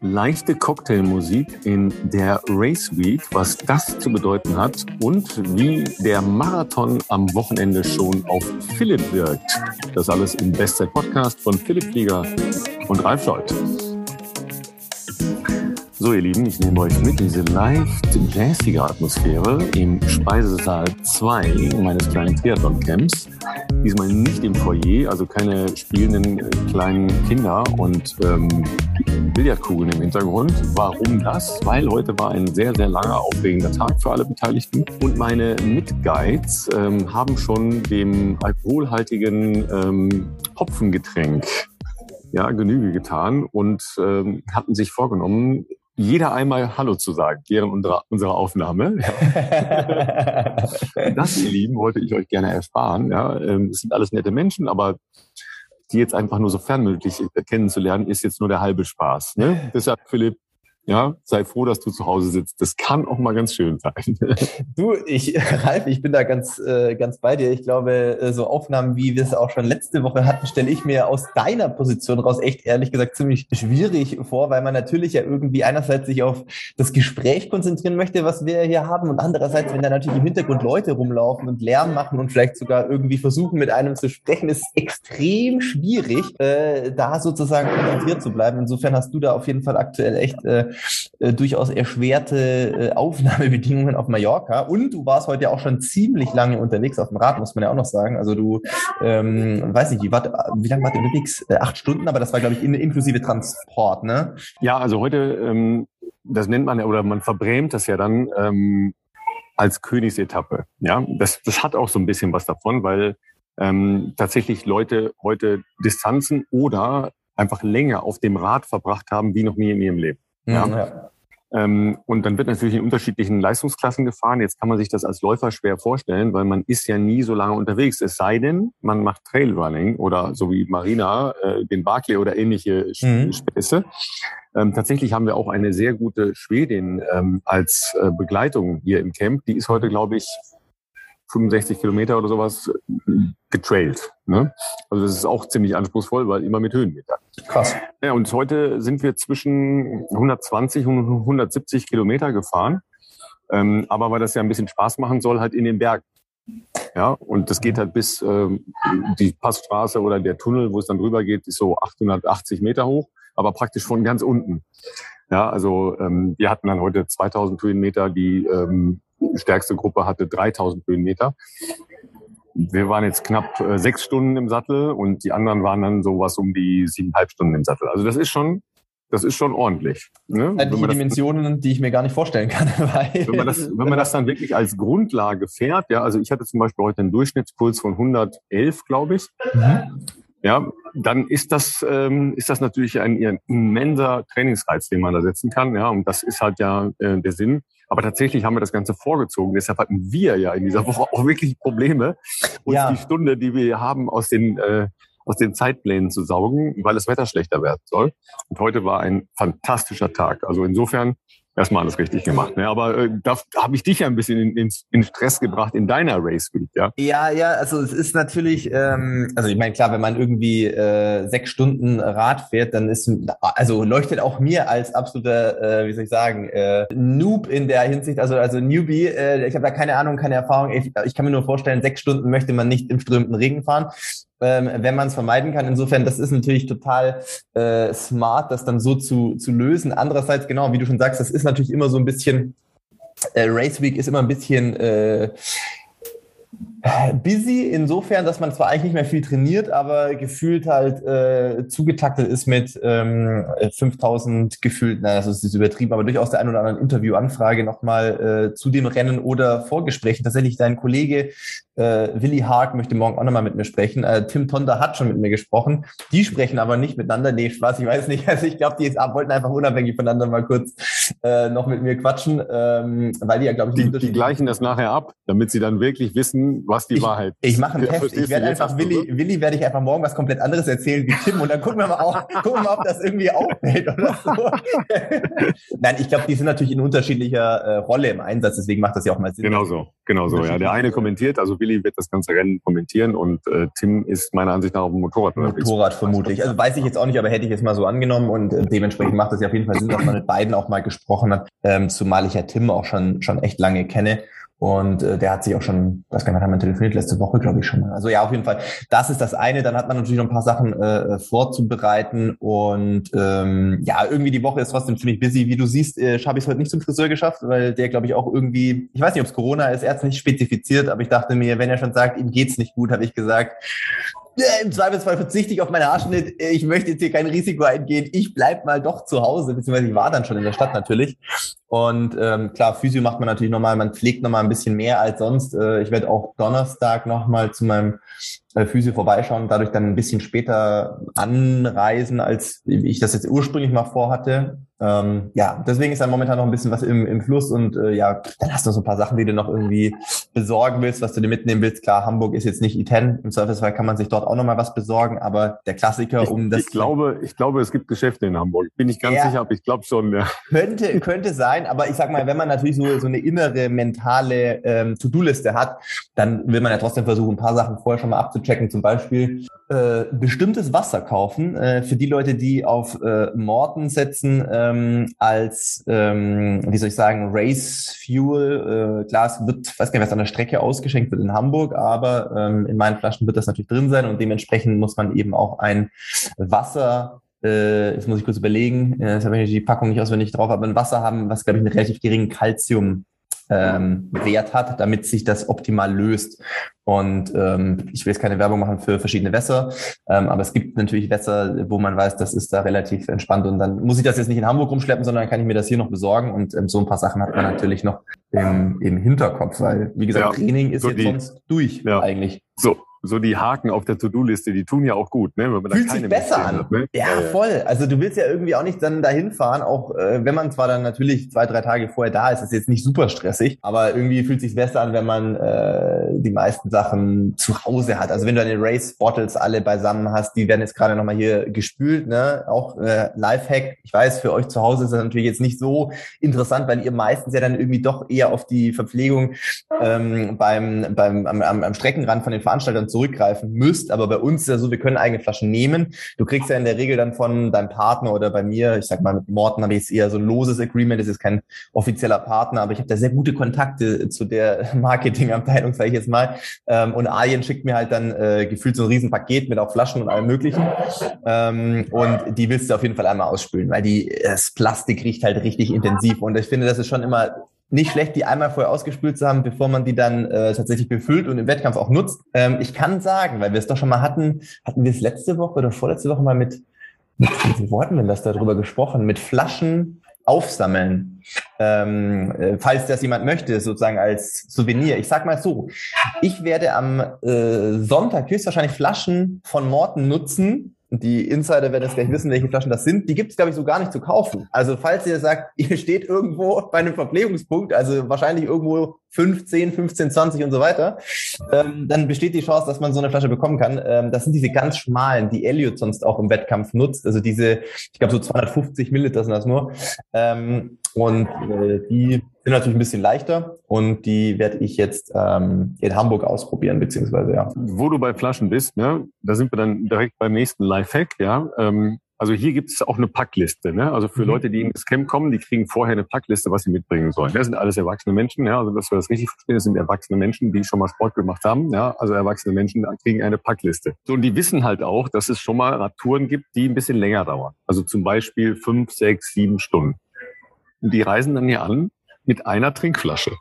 leichte Cocktailmusik in der Race Week, was das zu bedeuten hat und wie der Marathon am Wochenende schon auf Philipp wirkt. Das alles im Bestzeit Podcast von Philipp Flieger und Ralf Scholz. So, ihr Lieben, ich nehme euch mit in diese leicht jazzige Atmosphäre im Speisesaal 2 meines kleinen Triathlon-Camps. Diesmal nicht im Foyer, also keine spielenden äh, kleinen Kinder und ähm, Billardkugeln im Hintergrund. Warum das? Weil heute war ein sehr, sehr langer, aufregender Tag für alle Beteiligten. Und meine Mitguides ähm, haben schon dem alkoholhaltigen ähm, Hopfengetränk ja, Genüge getan und ähm, hatten sich vorgenommen, jeder einmal Hallo zu sagen während unserer, unserer Aufnahme. das, ihr Lieben, wollte ich euch gerne ersparen. Ja, ähm, es sind alles nette Menschen, aber die jetzt einfach nur so fernmündlich kennenzulernen, ist jetzt nur der halbe Spaß. Ne? Deshalb, Philipp, ja, sei froh, dass du zu Hause sitzt. Das kann auch mal ganz schön sein. Du, ich, Ralf, ich bin da ganz, äh, ganz bei dir. Ich glaube, äh, so Aufnahmen, wie wir es auch schon letzte Woche hatten, stelle ich mir aus deiner Position raus echt ehrlich gesagt ziemlich schwierig vor, weil man natürlich ja irgendwie einerseits sich auf das Gespräch konzentrieren möchte, was wir hier haben, und andererseits, wenn da natürlich im Hintergrund Leute rumlaufen und Lärm machen und vielleicht sogar irgendwie versuchen, mit einem zu sprechen, ist extrem schwierig, äh, da sozusagen konzentriert zu bleiben. Insofern hast du da auf jeden Fall aktuell echt äh, äh, durchaus erschwerte äh, Aufnahmebedingungen auf Mallorca. Und du warst heute ja auch schon ziemlich lange unterwegs auf dem Rad, muss man ja auch noch sagen. Also du, ähm, weiß nicht, wie, wart, wie lange wart ihr unterwegs? Äh, acht Stunden, aber das war, glaube ich, in, inklusive Transport, ne? Ja, also heute, ähm, das nennt man ja, oder man verbrämt das ja dann ähm, als Königsetappe. Ja, das, das hat auch so ein bisschen was davon, weil ähm, tatsächlich Leute heute Distanzen oder einfach länger auf dem Rad verbracht haben, wie noch nie in ihrem Leben. Ja. ja. Ähm, und dann wird natürlich in unterschiedlichen Leistungsklassen gefahren. Jetzt kann man sich das als Läufer schwer vorstellen, weil man ist ja nie so lange unterwegs. Es sei denn, man macht Trailrunning oder so wie Marina, äh, den Barclay oder ähnliche mhm. Späße. Ähm, tatsächlich haben wir auch eine sehr gute Schwedin ähm, als äh, Begleitung hier im Camp. Die ist heute, glaube ich, 65 Kilometer oder sowas getrailt. Ne? Also das ist auch ziemlich anspruchsvoll, weil immer mit Höhenmeter. Krass. Ja, und heute sind wir zwischen 120 und 170 Kilometer gefahren. Ähm, aber weil das ja ein bisschen Spaß machen soll, halt in den Bergen. Ja, und das geht halt bis ähm, die Passstraße oder der Tunnel, wo es dann drüber geht, ist so 880 Meter hoch, aber praktisch von ganz unten. Ja, also ähm, wir hatten dann heute 2000 Höhenmeter, die ähm, stärkste Gruppe hatte 3000 Höhenmeter. Wir waren jetzt knapp äh, sechs Stunden im Sattel und die anderen waren dann sowas um die siebeneinhalb Stunden im Sattel. Also das ist schon, das ist schon ordentlich. Ne? Wenn Dimensionen, die ich mir gar nicht vorstellen kann. wenn, man das, wenn man das dann wirklich als Grundlage fährt, ja, also ich hatte zum Beispiel heute einen Durchschnittspuls von 111, glaube ich. Mhm. Ja, dann ist das, ähm, ist das natürlich ein, ein immenser Trainingsreiz, den man da setzen kann. Ja, und das ist halt ja äh, der Sinn. Aber tatsächlich haben wir das Ganze vorgezogen. Deshalb hatten wir ja in dieser Woche auch wirklich Probleme, uns ja. die Stunde, die wir haben, aus den, äh, aus den Zeitplänen zu saugen, weil das Wetter schlechter werden soll. Und heute war ein fantastischer Tag. Also insofern erstmal alles richtig gemacht. Ne? Aber äh, da habe ich dich ja ein bisschen in, in, in, Stress gebracht in deiner Race Week, ja? Ja, ja, also es ist natürlich, ähm, also ich meine, klar, wenn man irgendwie äh, sechs Stunden Rad fährt, dann ist, also leuchtet auch mir als absoluter, äh, wie soll ich sagen, äh, Noob in der Hinsicht, also also Newbie, äh, ich habe da keine Ahnung, keine Erfahrung. Ich, ich kann mir nur vorstellen, sechs Stunden möchte man nicht im strömenden Regen fahren ähm, wenn man es vermeiden kann. Insofern, das ist natürlich total äh, smart, das dann so zu, zu lösen. Andererseits, genau, wie du schon sagst, das ist natürlich immer so ein bisschen, äh, Race Week ist immer ein bisschen äh, busy insofern, dass man zwar eigentlich nicht mehr viel trainiert, aber gefühlt halt äh, zugetaktet ist mit ähm, 5000 gefühlt, naja, das ist übertrieben, aber durchaus der ein oder anderen Interviewanfrage nochmal äh, zu dem Rennen oder Vorgesprächen. Tatsächlich dein Kollege äh, Willi Haag möchte morgen auch nochmal mit mir sprechen. Äh, Tim Tonda hat schon mit mir gesprochen. Die sprechen aber nicht miteinander. Nee, Spaß, ich weiß nicht. Also ich glaube, die jetzt wollten einfach unabhängig voneinander mal kurz äh, noch mit mir quatschen, ähm, weil die ja, glaube ich, die, die gleichen das nachher ab, damit sie dann wirklich wissen, was die ich, Wahrheit ist. Ich mache einen Test. Ich werde einfach Willi, Willi werde ich einfach morgen was komplett anderes erzählen wie Tim und dann gucken wir mal, auch, gucken wir mal ob das irgendwie auffällt oder so. Nein, ich glaube, die sind natürlich in unterschiedlicher äh, Rolle im Einsatz, deswegen macht das ja auch mal Sinn. Genau so, genau so. Ja, der eine kommentiert, also Willi wird das ganze Rennen kommentieren und äh, Tim ist meiner Ansicht nach auf dem Motorrad unterwegs. Motorrad vermutlich. Also weiß ich jetzt auch nicht, aber hätte ich jetzt mal so angenommen und äh, dementsprechend macht es ja auf jeden Fall Sinn, dass man mit beiden auch mal gesprochen hat, ähm, zumal ich ja Tim auch schon schon echt lange kenne und äh, der hat sich auch schon, das kann man haben wir telefoniert letzte Woche, glaube ich schon mal. Also ja, auf jeden Fall. Das ist das eine. Dann hat man natürlich noch ein paar Sachen äh, vorzubereiten. Und ähm, ja, irgendwie die Woche ist trotzdem ziemlich busy. Wie du siehst, äh, habe ich es heute nicht zum Friseur geschafft, weil der, glaube ich, auch irgendwie, ich weiß nicht, ob es Corona ist, er hat es nicht spezifiziert, aber ich dachte mir, wenn er schon sagt, ihm geht's nicht gut, habe ich gesagt, im Zweifelsfall verzichte ich auf meinen Haarschnitt. Ich möchte jetzt hier kein Risiko eingehen. Ich bleib mal doch zu Hause, beziehungsweise ich war dann schon in der Stadt natürlich. Und ähm, klar, Physio macht man natürlich nochmal, man pflegt nochmal ein bisschen mehr als sonst. Äh, ich werde auch Donnerstag nochmal zu meinem äh, Physio vorbeischauen, dadurch dann ein bisschen später anreisen, als ich das jetzt ursprünglich mal vorhatte. Ähm, ja, deswegen ist da momentan noch ein bisschen was im, im Fluss und äh, ja, dann hast du so ein paar Sachen, die du noch irgendwie besorgen willst, was du dir mitnehmen willst. Klar, Hamburg ist jetzt nicht I10, im Zweifelsfall kann man sich dort auch nochmal was besorgen, aber der Klassiker ich, um das... Ich glaube, ich glaube, es gibt Geschäfte in Hamburg. Bin ich ganz ja, sicher, aber ich glaube schon, ja. Könnte, könnte sein, aber ich sag mal, wenn man natürlich so, so eine innere mentale ähm, To-Do-Liste hat, dann will man ja trotzdem versuchen, ein paar Sachen vorher schon mal abzuchecken, zum Beispiel äh, bestimmtes Wasser kaufen, äh, für die Leute, die auf äh, Morten setzen, ähm, als, ähm, wie soll ich sagen, Race Fuel. Äh, Glas wird, weiß gar nicht, was an der Strecke ausgeschenkt wird in Hamburg, aber ähm, in meinen Flaschen wird das natürlich drin sein und dementsprechend muss man eben auch ein Wasser äh, jetzt muss ich kurz überlegen, äh, jetzt habe ich die Packung nicht auswendig drauf, aber ein Wasser haben, was, glaube ich, einen relativ geringen Calcium ähm, Wert hat, damit sich das optimal löst. Und ähm, ich will jetzt keine Werbung machen für verschiedene Wässer, ähm, aber es gibt natürlich Wässer, wo man weiß, das ist da relativ entspannt und dann muss ich das jetzt nicht in Hamburg rumschleppen, sondern dann kann ich mir das hier noch besorgen und ähm, so ein paar Sachen hat man natürlich noch im, im Hinterkopf, weil wie gesagt, ja, Training ist so jetzt die, sonst durch ja. eigentlich. So, so die Haken auf der To-Do-Liste, die tun ja auch gut, ne? Wenn man Fühlt sich besser an. Hat, ne? Ja, voll. Also du willst ja irgendwie auch nicht dann dahin fahren, auch äh, wenn man zwar dann natürlich zwei, drei Tage vorher da ist, ist jetzt nicht super stressig, aber irgendwie fühlt sich besser an, wenn man äh, die meisten Sachen zu Hause hat. Also wenn du deine Race-Bottles alle beisammen hast, die werden jetzt gerade nochmal hier gespült, ne? Auch äh, Lifehack. Ich weiß, für euch zu Hause ist das natürlich jetzt nicht so interessant, weil ihr meistens ja dann irgendwie doch eher auf die Verpflegung ähm, beim, beim am, am, am Streckenrand von den Veranstaltern zurückgreifen müsst. Aber bei uns ist ja so, wir können eigene Flaschen nehmen. Du kriegst ja in der Regel dann von deinem Partner oder bei mir, ich sag mal, mit Morten habe ich jetzt eher so ein loses Agreement, das ist kein offizieller Partner, aber ich habe da sehr gute Kontakte zu der Marketingabteilung, sage ich jetzt mal. Ähm, und Alien schickt mir halt dann äh, gefühlt so ein Riesenpaket mit auch Flaschen und allem möglichen. Ähm, und die willst du auf jeden Fall einmal ausspülen, weil die das Plastik riecht halt richtig intensiv. Und ich finde, das ist schon immer nicht schlecht, die einmal vorher ausgespült zu haben, bevor man die dann äh, tatsächlich befüllt und im Wettkampf auch nutzt. Ähm, ich kann sagen, weil wir es doch schon mal hatten, hatten wir es letzte Woche oder vorletzte Woche mal mit, mit wie Worten denn das darüber gesprochen, mit Flaschen aufsammeln, ähm, äh, falls das jemand möchte, sozusagen als Souvenir. Ich sag mal so, ich werde am äh, Sonntag höchstwahrscheinlich Flaschen von Morten nutzen, die Insider werden jetzt gleich wissen, welche Flaschen das sind. Die gibt es, glaube ich, so gar nicht zu kaufen. Also falls ihr sagt, ihr steht irgendwo bei einem Verpflegungspunkt, also wahrscheinlich irgendwo 15, 15, 20 und so weiter, ähm, dann besteht die Chance, dass man so eine Flasche bekommen kann. Ähm, das sind diese ganz schmalen, die Elliot sonst auch im Wettkampf nutzt. Also diese, ich glaube so 250 Milliliter sind das nur. Ähm, und äh, die sind natürlich ein bisschen leichter und die werde ich jetzt ähm, in Hamburg ausprobieren, beziehungsweise ja. Wo du bei Flaschen bist, ne, da sind wir dann direkt beim nächsten Lifehack, ja. Ähm, also hier gibt es auch eine Packliste. Ne? Also für mhm. Leute, die in das Camp kommen, die kriegen vorher eine Packliste, was sie mitbringen sollen. Das sind alles erwachsene Menschen. Ja? Also dass wir das richtig verstehen, das sind erwachsene Menschen, die schon mal Sport gemacht haben. Ja? Also erwachsene Menschen kriegen eine Packliste. So, und die wissen halt auch, dass es schon mal Radtouren gibt, die ein bisschen länger dauern. Also zum Beispiel fünf, sechs, sieben Stunden. Und die reisen dann hier an mit einer Trinkflasche.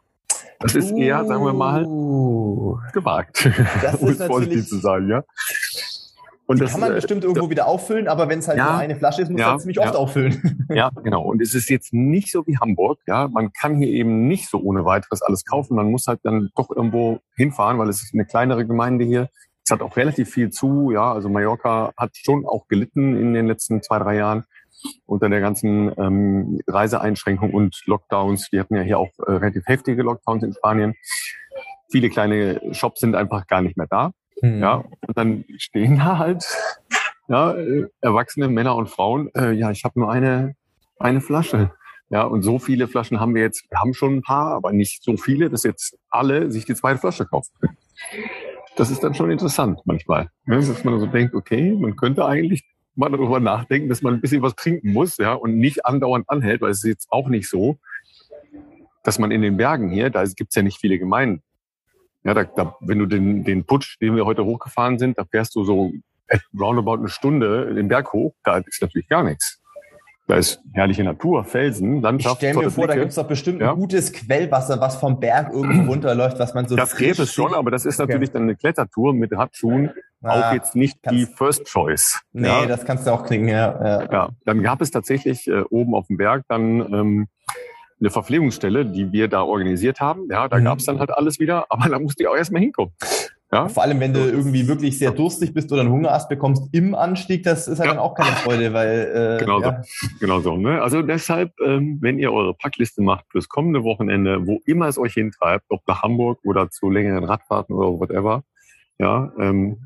Das ist eher, sagen wir mal, uh. gewagt, um es vorsichtig zu sagen, ja. Und die das kann man äh, bestimmt irgendwo das, wieder auffüllen, aber wenn es halt ja, nur eine Flasche ist, muss ja, man ziemlich ja. oft auffüllen. Ja, genau. Und es ist jetzt nicht so wie Hamburg. Ja, man kann hier eben nicht so ohne weiteres alles kaufen. Man muss halt dann doch irgendwo hinfahren, weil es ist eine kleinere Gemeinde hier. Es hat auch relativ viel zu. Ja, also Mallorca hat schon auch gelitten in den letzten zwei, drei Jahren. unter der ganzen ähm, Reiseeinschränkung und Lockdowns. Wir hatten ja hier auch äh, relativ heftige Lockdowns in Spanien. Viele kleine Shops sind einfach gar nicht mehr da. Mhm. Ja, und dann stehen da halt ja, äh, erwachsene Männer und Frauen. Äh, ja, ich habe nur eine eine Flasche. Ja, und so viele Flaschen haben wir jetzt. Wir haben schon ein paar, aber nicht so viele, dass jetzt alle sich die zweite Flasche kaufen. Das ist dann schon interessant manchmal, ne? dass man so denkt, okay, man könnte eigentlich mal darüber nachdenken, dass man ein bisschen was trinken muss, ja, und nicht andauernd anhält, weil es ist jetzt auch nicht so, dass man in den Bergen hier, da gibt's ja nicht viele Gemeinden. Ja, da, da, wenn du den, den Putsch, den wir heute hochgefahren sind, da fährst du so roundabout eine Stunde den Berg hoch, da ist natürlich gar nichts. Da ist herrliche Natur, Felsen, Landschaft. Ich stell mir vor, Blicke. da gibt's doch bestimmt ja? ein gutes Quellwasser, was vom Berg irgendwo runterläuft, was man so. Das gäbe es schon, aber das ist okay. natürlich dann eine Klettertour mit Handschuhen. Ah, auch jetzt nicht die First Choice. Nee, ja? das kannst du auch kriegen, ja. Ja, ja. dann gab es tatsächlich äh, oben auf dem Berg dann ähm, eine Verpflegungsstelle, die wir da organisiert haben. Ja, da mhm. gab's dann halt alles wieder, aber da musste ich auch erstmal hinkommen. Ja? Vor allem, wenn du irgendwie wirklich sehr durstig bist oder einen Hungerast bekommst im Anstieg, das ist halt ja. dann auch keine Freude, weil äh, genau ja. so, genau so. Ne? Also deshalb, ähm, wenn ihr eure Packliste macht fürs kommende Wochenende, wo immer es euch hintreibt, ob nach Hamburg oder zu längeren Radfahrten oder whatever, ja, ähm,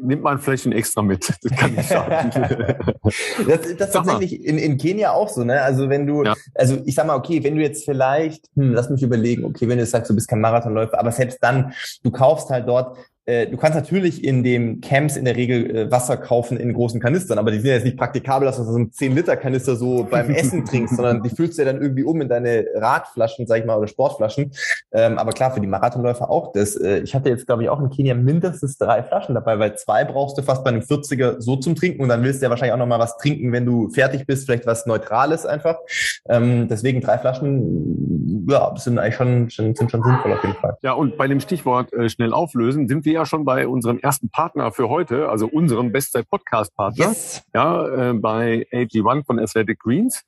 nimmt man vielleicht ein extra mit. Das kann nicht schaden. das, ist tatsächlich in, in Kenia auch so, ne? Also wenn du, ja. also ich sag mal, okay, wenn du jetzt vielleicht, hm, lass mich überlegen, okay, wenn du sagst, du bist kein Marathonläufer, aber selbst dann, du kaufst halt dort du kannst natürlich in den Camps in der Regel äh, Wasser kaufen in großen Kanistern, aber die sind jetzt nicht praktikabel, dass du so einen 10-Liter-Kanister so beim Essen trinkst, sondern die füllst du ja dann irgendwie um in deine Radflaschen, sag ich mal, oder Sportflaschen. Ähm, aber klar, für die Marathonläufer auch das. Äh, ich hatte jetzt, glaube ich, auch in Kenia mindestens drei Flaschen dabei, weil zwei brauchst du fast bei einem 40er so zum Trinken und dann willst du ja wahrscheinlich auch noch mal was trinken, wenn du fertig bist, vielleicht was Neutrales einfach. Ähm, deswegen drei Flaschen, ja, sind eigentlich schon, sind schon sinnvoll auf jeden Fall. Ja, und bei dem Stichwort äh, schnell auflösen sind wir ja schon bei unserem ersten Partner für heute, also unserem Bestzeit-Podcast-Partner, yes. ja, äh, bei AG1 von Athletic Greens,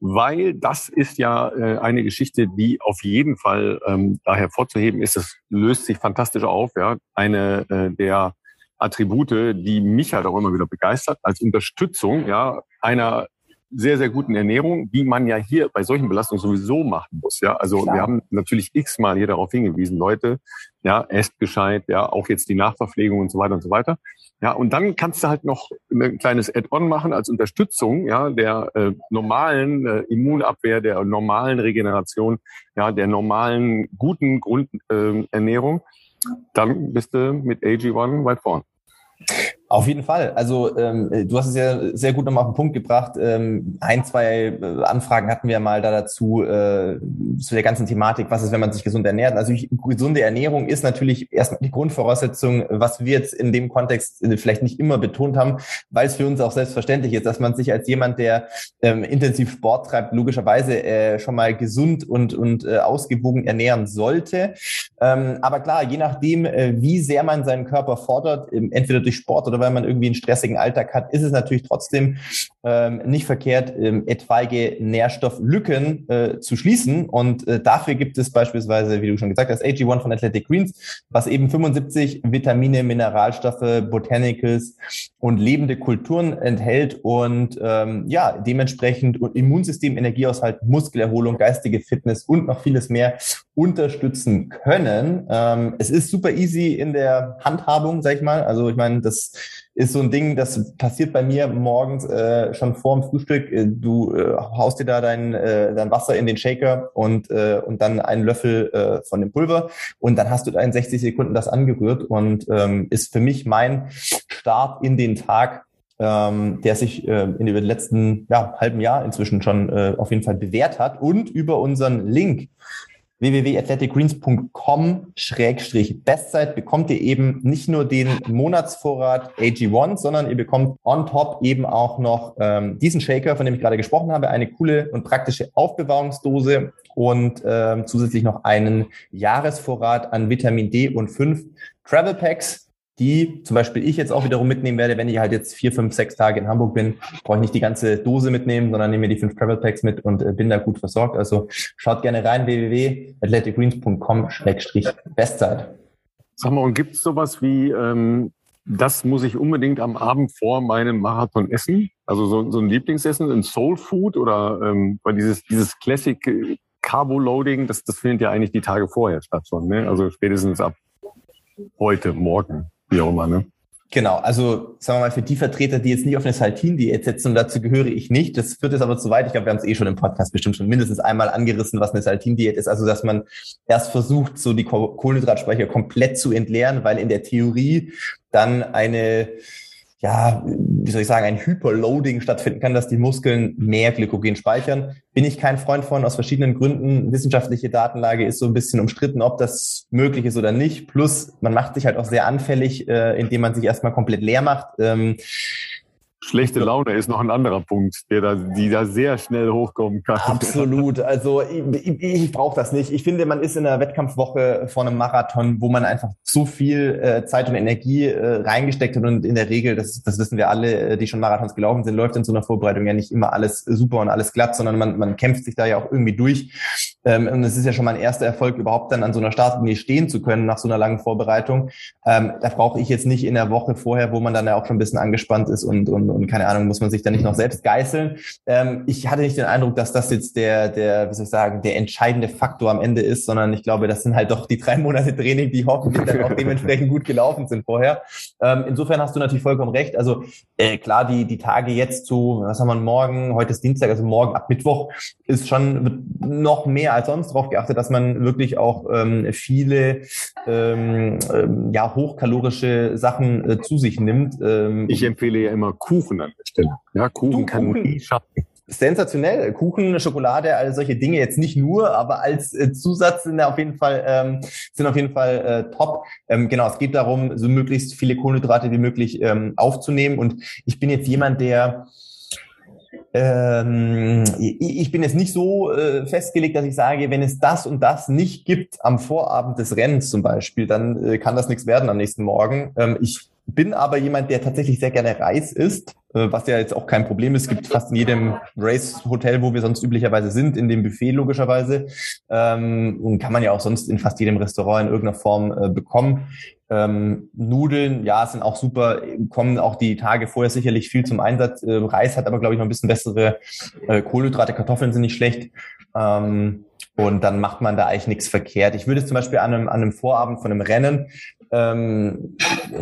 weil das ist ja äh, eine Geschichte, die auf jeden Fall ähm, da hervorzuheben ist. Es löst sich fantastisch auf, ja, eine äh, der Attribute, die mich halt auch immer wieder begeistert, als Unterstützung ja, einer sehr, sehr guten Ernährung, die man ja hier bei solchen Belastungen sowieso machen muss. Ja, also Klar. wir haben natürlich x-mal hier darauf hingewiesen, Leute, ja, esst gescheit, ja, auch jetzt die Nachverpflegung und so weiter und so weiter. Ja, und dann kannst du halt noch ein kleines Add-on machen als Unterstützung, ja, der äh, normalen äh, Immunabwehr, der normalen Regeneration, ja, der normalen guten Grundernährung. Äh, dann bist du mit AG1 weit vorn. Auf jeden Fall. Also ähm, du hast es ja sehr gut nochmal auf den Punkt gebracht. Ähm, ein, zwei äh, Anfragen hatten wir mal da dazu, äh, zu der ganzen Thematik, was ist, wenn man sich gesund ernährt. Also ich, gesunde Ernährung ist natürlich erstmal die Grundvoraussetzung, was wir jetzt in dem Kontext äh, vielleicht nicht immer betont haben, weil es für uns auch selbstverständlich ist, dass man sich als jemand, der ähm, intensiv Sport treibt, logischerweise äh, schon mal gesund und, und äh, ausgewogen ernähren sollte. Ähm, aber klar, je nachdem, äh, wie sehr man seinen Körper fordert, ähm, entweder durch Sport oder weil man irgendwie einen stressigen Alltag hat, ist es natürlich trotzdem ähm, nicht verkehrt, ähm, etwaige Nährstofflücken äh, zu schließen. Und äh, dafür gibt es beispielsweise, wie du schon gesagt hast, AG1 von Athletic Greens, was eben 75 Vitamine, Mineralstoffe, Botanicals und lebende Kulturen enthält und ähm, ja, dementsprechend Immunsystem, Energieaushalt, Muskelerholung, geistige Fitness und noch vieles mehr unterstützen können. Ähm, es ist super easy in der Handhabung, sag ich mal. Also ich meine, das ist so ein Ding, das passiert bei mir morgens äh, schon vor dem Frühstück. Äh, du äh, haust dir da dein, äh, dein Wasser in den Shaker und, äh, und dann einen Löffel äh, von dem Pulver und dann hast du da in 60 Sekunden das angerührt und ähm, ist für mich mein Start in den Tag, ähm, der sich äh, in den letzten ja, halben Jahr inzwischen schon äh, auf jeden Fall bewährt hat und über unseren Link www.athleticgreens.com-bestzeit bekommt ihr eben nicht nur den Monatsvorrat AG1, sondern ihr bekommt on top eben auch noch ähm, diesen Shaker, von dem ich gerade gesprochen habe, eine coole und praktische Aufbewahrungsdose und ähm, zusätzlich noch einen Jahresvorrat an Vitamin D und fünf Travel Packs die zum Beispiel ich jetzt auch wiederum mitnehmen werde, wenn ich halt jetzt vier, fünf, sechs Tage in Hamburg bin, brauche ich nicht die ganze Dose mitnehmen, sondern nehme mir die fünf Travel Packs mit und äh, bin da gut versorgt. Also schaut gerne rein, www.athleticgreens.com-bestzeit. Sag mal, und gibt es sowas wie ähm, das muss ich unbedingt am Abend vor meinem Marathon essen. Also so, so ein Lieblingsessen, ein Soul Food oder ähm, weil dieses, dieses Classic Carbo-Loading, das, das findet ja eigentlich die Tage vorher statt schon. Ne? Also spätestens ab heute, morgen, wie auch immer. Ne? Genau, also sagen wir mal, für die Vertreter, die jetzt nicht auf eine Saltin-Diät setzen, dazu gehöre ich nicht, das führt jetzt aber zu weit. Ich glaube, wir haben es eh schon im Podcast bestimmt schon mindestens einmal angerissen, was eine Saltin-Diät ist. Also, dass man erst versucht, so die Kohlenhydratspeicher komplett zu entleeren, weil in der Theorie dann eine ja, wie soll ich sagen, ein Hyperloading stattfinden kann, dass die Muskeln mehr Glykogen speichern. Bin ich kein Freund von, aus verschiedenen Gründen. Wissenschaftliche Datenlage ist so ein bisschen umstritten, ob das möglich ist oder nicht. Plus, man macht sich halt auch sehr anfällig, äh, indem man sich erstmal komplett leer macht. Ähm, Schlechte Laune ist noch ein anderer Punkt, der da, die da sehr schnell hochkommen kann. Absolut. Also ich, ich, ich brauche das nicht. Ich finde, man ist in einer Wettkampfwoche vor einem Marathon, wo man einfach so viel äh, Zeit und Energie äh, reingesteckt hat und in der Regel, das, das wissen wir alle, äh, die schon Marathons gelaufen sind, läuft in so einer Vorbereitung ja nicht immer alles super und alles glatt, sondern man, man kämpft sich da ja auch irgendwie durch. Ähm, und es ist ja schon mal ein erster Erfolg, überhaupt dann an so einer Startlinie stehen zu können nach so einer langen Vorbereitung. Ähm, da brauche ich jetzt nicht in der Woche vorher, wo man dann ja auch schon ein bisschen angespannt ist und, und und keine Ahnung, muss man sich da nicht noch selbst geißeln. Ähm, ich hatte nicht den Eindruck, dass das jetzt der, der, wie soll ich sagen, der entscheidende Faktor am Ende ist, sondern ich glaube, das sind halt doch die drei Monate Training, die hoffentlich dann auch dementsprechend gut gelaufen sind vorher. Ähm, insofern hast du natürlich vollkommen recht. Also äh, klar, die, die Tage jetzt zu, was haben wir morgen, heute ist Dienstag, also morgen ab Mittwoch ist schon noch mehr als sonst darauf geachtet, dass man wirklich auch ähm, viele ähm, ähm, ja, hochkalorische Sachen äh, zu sich nimmt. Ähm, ich empfehle ja immer Kuchen an der Stelle. Ja, Kuchen du, kann Kuchen. schaffen sensationell. Kuchen, Schokolade, all solche Dinge jetzt nicht nur, aber als äh, Zusatz sind auf jeden Fall ähm, sind auf jeden Fall äh, top. Ähm, genau, es geht darum, so möglichst viele Kohlenhydrate wie möglich ähm, aufzunehmen. Und ich bin jetzt jemand, der ähm, ich bin jetzt nicht so äh, festgelegt, dass ich sage, wenn es das und das nicht gibt am Vorabend des Rennens zum Beispiel, dann äh, kann das nichts werden am nächsten Morgen. Ähm, ich bin aber jemand, der tatsächlich sehr gerne Reis isst, äh, was ja jetzt auch kein Problem ist. Es gibt fast in jedem Race-Hotel, wo wir sonst üblicherweise sind, in dem Buffet logischerweise. Ähm, und kann man ja auch sonst in fast jedem Restaurant in irgendeiner Form äh, bekommen. Ähm, Nudeln, ja, sind auch super, kommen auch die Tage vorher sicherlich viel zum Einsatz. Äh, Reis hat aber, glaube ich, noch ein bisschen bessere äh, Kohlenhydrate. Kartoffeln sind nicht schlecht. Ähm, und dann macht man da eigentlich nichts verkehrt. Ich würde zum Beispiel an einem, an einem Vorabend von einem Rennen ähm,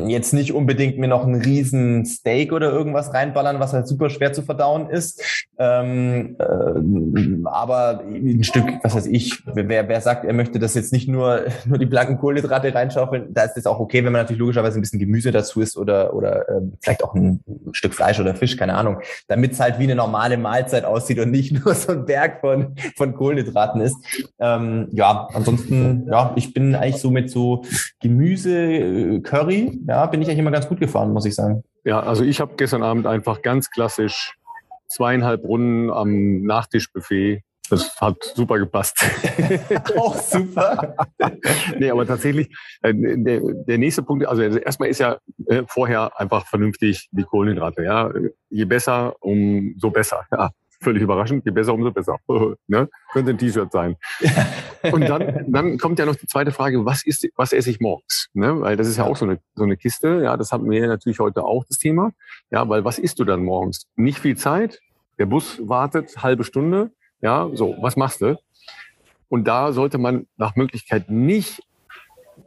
jetzt nicht unbedingt mir noch einen riesen Steak oder irgendwas reinballern, was halt super schwer zu verdauen ist. Ähm, äh, aber ein Stück, was weiß ich, wer, wer sagt, er möchte das jetzt nicht nur, nur die blanken Kohlenhydrate reinschaufeln, da ist es auch okay, wenn man natürlich logischerweise ein bisschen Gemüse dazu isst oder, oder äh, vielleicht auch ein, ein Stück Fleisch oder Fisch, keine Ahnung, damit es halt wie eine normale Mahlzeit aussieht und nicht nur so ein Berg von, von Kohlenhydraten ist. Ähm, ja, ansonsten, ja, ich bin eigentlich so mit so Gemüse, äh, Curry, ja, bin ich eigentlich immer ganz gut gefahren, muss ich sagen. Ja, also ich habe gestern Abend einfach ganz klassisch zweieinhalb Runden am Nachtischbuffet. Das hat super gepasst. Auch super. nee, aber tatsächlich, äh, der, der nächste Punkt, also erstmal ist ja äh, vorher einfach vernünftig die Kohlenhydrate. Ja, je besser, umso besser. Ja, völlig überraschend, je besser, umso besser. ne? Könnte ein T-Shirt sein. Und dann, dann kommt ja noch die zweite Frage, was ist, was esse ich morgens? Ne? Weil das ist ja auch so eine, so eine Kiste. Ja, das haben wir natürlich heute auch das Thema. Ja, weil was isst du dann morgens? Nicht viel Zeit. Der Bus wartet halbe Stunde. Ja, so, was machst du? Und da sollte man nach Möglichkeit nicht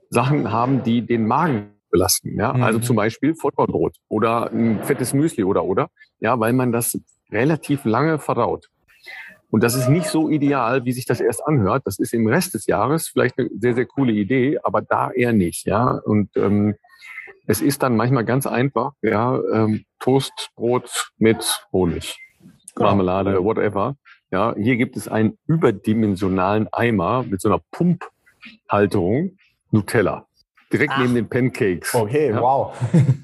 Sachen haben, die den Magen belasten. Ja, also mhm. also zum Beispiel Vollkornbrot oder ein fettes Müsli oder oder. Ja, weil man das relativ lange verdaut. Und das ist nicht so ideal, wie sich das erst anhört. Das ist im Rest des Jahres vielleicht eine sehr, sehr coole Idee, aber da eher nicht. Ja, und ähm, es ist dann manchmal ganz einfach, ja, ähm, Toastbrot mit Honig, genau. Marmelade, whatever. Ja, hier gibt es einen überdimensionalen Eimer mit so einer Pumphalterung Nutella direkt Ach. neben den Pancakes. Okay, ja. wow.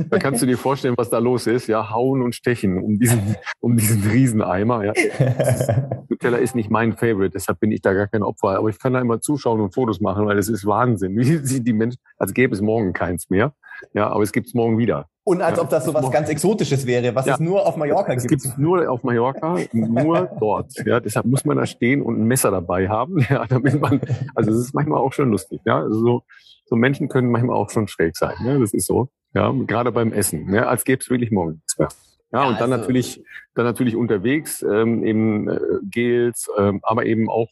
Da kannst du dir vorstellen, was da los ist. Ja, hauen und stechen um diesen, um diesen Rieseneimer. Ja. Nutella ist nicht mein Favorite, deshalb bin ich da gar kein Opfer. Aber ich kann da immer zuschauen und Fotos machen, weil es ist Wahnsinn. Wie sieht die Menschen, als gäbe es morgen keins mehr. Ja, aber es gibt es morgen wieder. Und als ja, ob das so was ganz Exotisches wäre, was ja. es nur auf Mallorca gibt. Es gibt nur auf Mallorca, nur dort. Ja, deshalb muss man da stehen und ein Messer dabei haben, ja, damit man, also es ist manchmal auch schon lustig, ja, also so, so Menschen können manchmal auch schon schräg sein, ne? das ist so, ja, gerade beim Essen, ne? als gäbe es wirklich morgen nichts mehr. Ja, und dann also, natürlich, dann natürlich unterwegs, ähm, eben äh, Gels, ähm, aber eben auch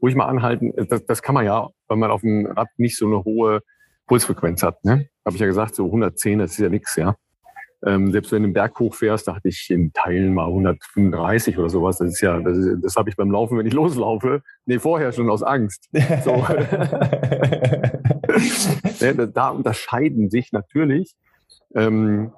ruhig mal anhalten. Das, das kann man ja, weil man auf dem Rad nicht so eine hohe Pulsfrequenz hat. Ne? Habe ich ja gesagt, so 110, das ist ja nichts, ja. Ähm, selbst wenn du den Berg hochfährst, dachte ich in Teilen mal 135 oder sowas. Das ist ja, das, ist, das habe ich beim Laufen, wenn ich loslaufe. Nee, vorher schon aus Angst. So. da unterscheiden sich natürlich ähm,